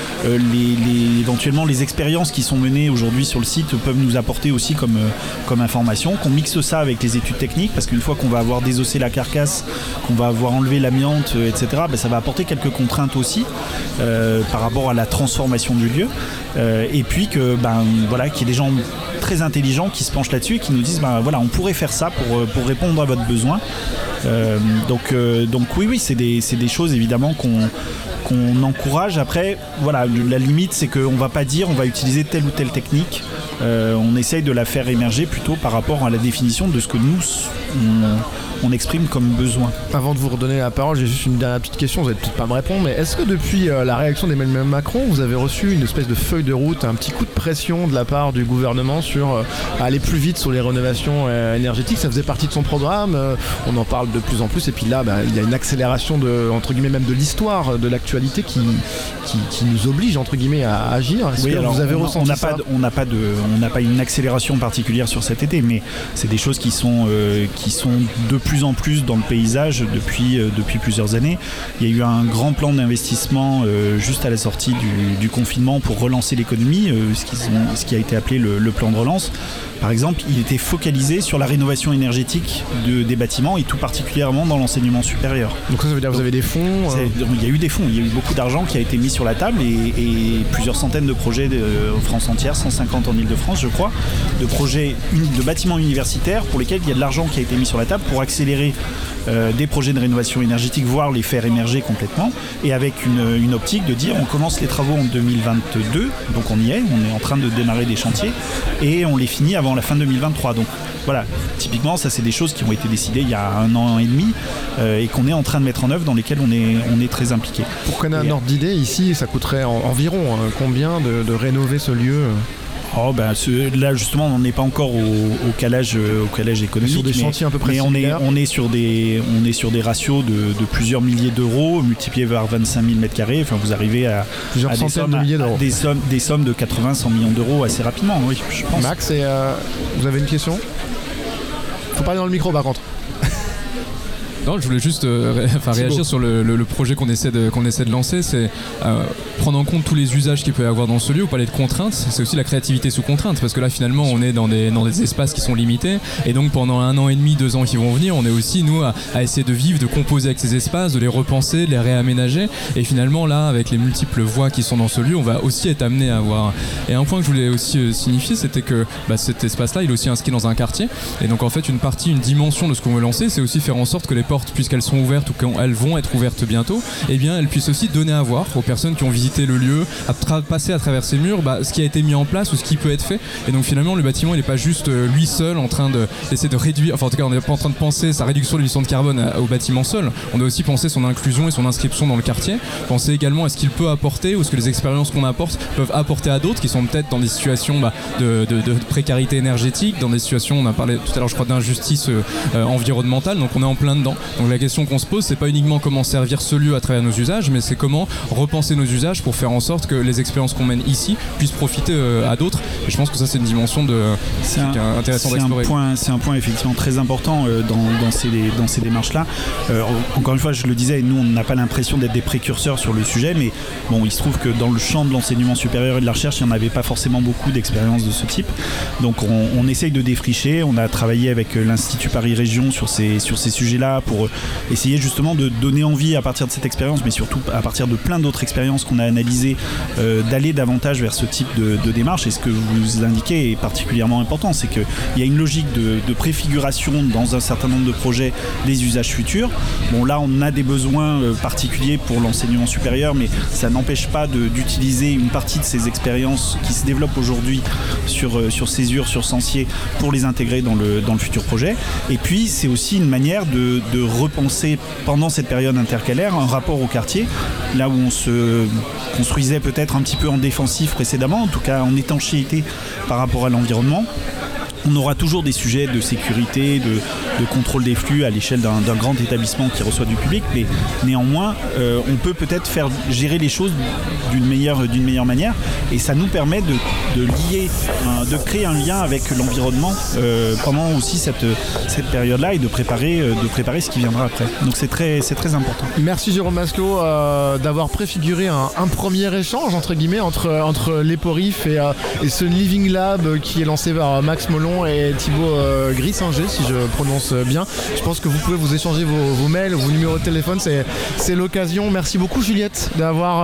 éventuellement les expériences qui sont menées aujourd'hui sur le site peuvent nous apporter aussi comme, information, qu'on mixe ça avec les études techniques, parce qu'une fois qu'on va avoir désossé la carcasse, qu'on va avoir enlevé l'amiante, etc., ben, ça va apporter quelques contraintes aussi par rapport à la transformation du lieu. Euh, et puis que ben voilà qu'il y ait des gens très intelligents qui se penchent là-dessus et qui nous disent ben voilà on pourrait faire ça pour, euh, pour répondre à votre besoin Euh, donc, donc oui, oui, c'est des, des choses évidemment qu'on encourage. Après, voilà, la limite, c'est qu'on va pas dire on va utiliser telle ou telle technique. On essaye de la faire émerger plutôt par rapport à la définition de ce que nous on exprime comme besoin. Avant de vous redonner la parole, j'ai juste une dernière petite question, vous n'allez peut-être pas me répondre, mais est-ce que depuis euh, la réaction d'Emmanuel Macron, vous avez reçu une espèce de feuille de route, un petit coup de pression de la part du gouvernement sur euh, aller plus vite sur les rénovations euh, énergétiques? Ça faisait partie de son programme, on en parle de plus en plus, et puis là, bah, il y a une accélération de, entre guillemets, même de l'histoire, de l'actualité qui, qui, qui nous oblige, entre guillemets, à agir. Est-ce Oui, que alors, vous avez on- ressenti on ça? pas, on n'a pas de, on n'a pas une accélération particulière sur cet été, mais c'est des choses qui sont, qui sont de plus en plus dans le paysage depuis, euh, depuis plusieurs années. Il y a eu un grand plan d'investissement euh, juste à la sortie du, du confinement pour relancer l'économie, euh, ce, qui sont- ce qui a été appelé le, le plan de relance. Par exemple, il était focalisé sur la rénovation énergétique de- des bâtiments et tout particulièrement dans l'enseignement supérieur. Donc ça, ça veut dire que vous avez des fonds euh, Il y a eu des fonds, il y a eu beaucoup d'argent qui a été mis sur la table et, et plusieurs centaines de projets de, en France entière, 150 en Ile-de-France je crois, de projets de bâtiments universitaires pour lesquels il y a de l'argent qui a été mis sur la table pour accélérer euh, des projets de rénovation énergétique, voire les faire émerger complètement, et avec une, une optique de dire on commence les travaux en 2022, donc on y est, on est en train de démarrer des chantiers, et on les finit avant la fin 2023. Donc voilà, typiquement ça c'est des choses qui ont été décidées il y a un an et demi euh, et qu'on est en train de mettre en œuvre, dans lesquelles on est, on est très impliqué. Pour qu'on ait un ordre d'idée, ici, ça coûterait en- environ euh, combien de, de rénover ce lieu? euh Oh ben ce- là justement on n'est pas encore au, au calage euh, au calage économique Sur des mais- chantiers à peu près mais on est on est sur des on est sur des ratios de, de plusieurs milliers d'euros multipliés par 25 000 mètres carrés enfin vous arrivez à, des sommes, de milliers à- d'euros. des sommes des sommes de 80 100 millions d'euros assez rapidement oui je pense Max, et, euh, vous avez une question? Faut parler dans le micro par contre. Non, je voulais juste euh, ré- réagir sur le, le- le projet qu'on essaie de, qu'on essaie de lancer. C'est euh, prendre en compte tous les usages qu'il peut y avoir dans ce lieu. Vous parlez de contraintes, c'est aussi la créativité sous contrainte. Parce que là, finalement, on est dans des, dans des espaces qui sont limités. Et donc, pendant un an et demi, deux ans qui vont venir, on est aussi, nous, à, à essayer de vivre, de composer avec ces espaces, de les repenser, de les réaménager. Et finalement, là, avec les multiples voies qui sont dans ce lieu, on va aussi être amené à avoir. Et un point que je voulais aussi euh, signifier, c'était que bah, cet espace-là, il est aussi inscrit dans un quartier. Et donc, en fait, une partie, une dimension de ce qu'on veut lancer, c'est aussi faire en sorte que les puisqu'elles sont ouvertes ou qu'elles vont être ouvertes bientôt, eh bien, elles puissent aussi donner à voir aux personnes qui ont visité le lieu, à passer à travers ces murs, bah, ce qui a été mis en place ou ce qui peut être fait. Et donc, finalement, le bâtiment, il n'est pas juste euh, lui seul en train de- d'essayer de, réduire, enfin, en tout cas, on n'est pas en train de penser sa réduction de l'émission de carbone au bâtiment seul. On doit aussi penser son inclusion et son inscription dans le quartier. Penser également à ce qu'il peut apporter ou ce que les expériences qu'on apporte peuvent apporter à d'autres qui sont peut-être dans des situations bah, de précarité énergétique, dans des situations, on a parlé tout à l'heure, je crois, d'injustice euh, euh, environnementale. Donc, on est en plein dedans. Donc, la question qu'on se pose, c'est pas uniquement comment servir ce lieu à travers nos usages, mais c'est comment repenser nos usages pour faire en sorte que les expériences qu'on mène ici puissent profiter euh, à d'autres. Et je pense que ça, c'est une dimension de, C'est un, intéressant c'est un d'explorer. point, c'est un point effectivement très important euh, dans, dans ces, dans ces démarches-là. Euh, encore une fois, je le disais, nous, on n'a pas l'impression d'être des précurseurs sur le sujet, mais bon, il se trouve que dans le champ de l'enseignement supérieur et de la recherche, il n'y en avait pas forcément beaucoup d'expériences de ce type. Donc, on, on essaye de défricher. On a travaillé avec l'Institut Paris Région sur ces, sur ces sujets-là pour euh, essayer justement de donner envie à partir de cette expérience, mais surtout à partir de plein d'autres expériences qu'on a analysées, euh, d'aller davantage vers ce type de, démarche. Et ce que vous indiquez est particulièrement important, c'est qu'il y a une logique de, préfiguration dans un certain nombre de projets des usages futurs. Bon, là, on a des besoins euh, particuliers pour l'enseignement supérieur, mais ça n'empêche pas d'utiliser une partie de ces expériences qui se développent aujourd'hui sur, sur Césure, sur Sensier, pour les intégrer dans le, dans le futur projet. Et puis, c'est aussi une manière de repenser pendant cette période intercalaire un rapport au quartier, là où on se construisait peut-être un petit peu en défensif précédemment, en tout cas en étanchéité par rapport à l'environnement. On aura toujours des sujets de sécurité, de, contrôle des flux à l'échelle d'un grand établissement qui reçoit du public, mais néanmoins, euh, on peut peut-être faire gérer les choses d'une meilleure, manière, et ça nous permet de, lier, de créer un lien avec l'environnement euh, pendant aussi cette, période-là et de préparer, euh, de préparer ce qui viendra après. Donc c'est très, important. Merci Jérôme Masclo euh, d'avoir préfiguré un, premier échange entre guillemets entre, entre l'Eporif et, et ce Living Lab qui est lancé par Max Molon et Thibaut euh, Grissinger si je prononce bien. Je pense que vous pouvez vous échanger vos, vos mails, vos numéros de téléphone. C'est, l'occasion. Merci beaucoup Juliette d'avoir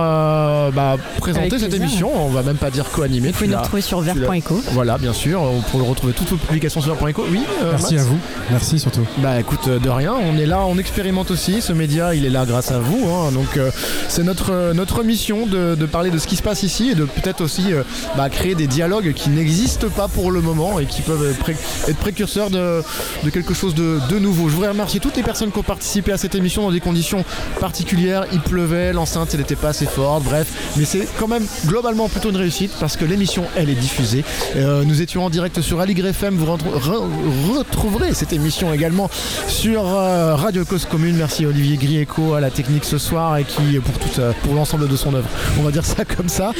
euh, bah, présenté Avec cette plaisir. émission. On va même pas dire co-animé. Vous pouvez nous retrouver sur vert.eco. Voilà, bien sûr. Vous pouvez retrouver toutes vos publications sur vert.eco. Oui. euh, Merci Max à vous. Merci surtout. Bah écoute, euh, de rien, on est là, on expérimente aussi, ce média il est là grâce à vous, hein. donc euh, c'est notre, notre mission de, de parler de ce qui se passe ici et de peut-être aussi euh, bah, créer des dialogues qui n'existent pas pour le moment et qui peuvent être, pré- être précurseurs de, de quelque chose de, de nouveau. Je voudrais remercier toutes les personnes qui ont participé à cette émission dans des conditions particulières, il pleuvait, l'enceinte elle n'était pas assez forte, bref, mais c'est quand même globalement plutôt une réussite parce que l'émission elle est diffusée. Euh, nous étions en direct sur Aligre FM, vous retro- re- retrouverez cette émission également sur euh, Radio Cause Commune. Merci Olivier Grieco à la technique ce soir et qui pour tout euh, pour l'ensemble de son œuvre. On va dire ça comme ça.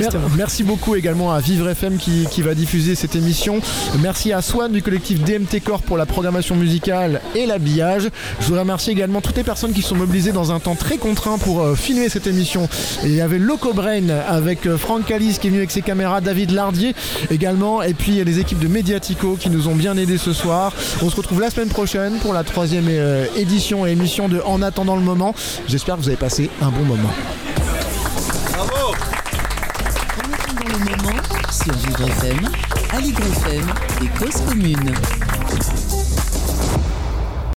Mer- merci beaucoup également à Vivre FM qui, qui va diffuser cette émission. Merci à Swan du collectif DMT Corps pour la programmation musicale et l'habillage. Je voudrais remercier également toutes les personnes qui sont mobilisées dans un temps très contraint pour euh, filmer cette émission. Il y avait Loco Brain avec euh, Franck Calis qui est venu avec ses caméras, David Lardier également, et puis les équipes de Mediatico qui nous ont bien aidés ce soir. On se retrouve la semaine prochaine pour la troisième euh, édition et émission de En attendant le moment. J'espère que vous avez passé un bon moment. En attendant le moment, sur Vivre Aligre FM et Cause Commune.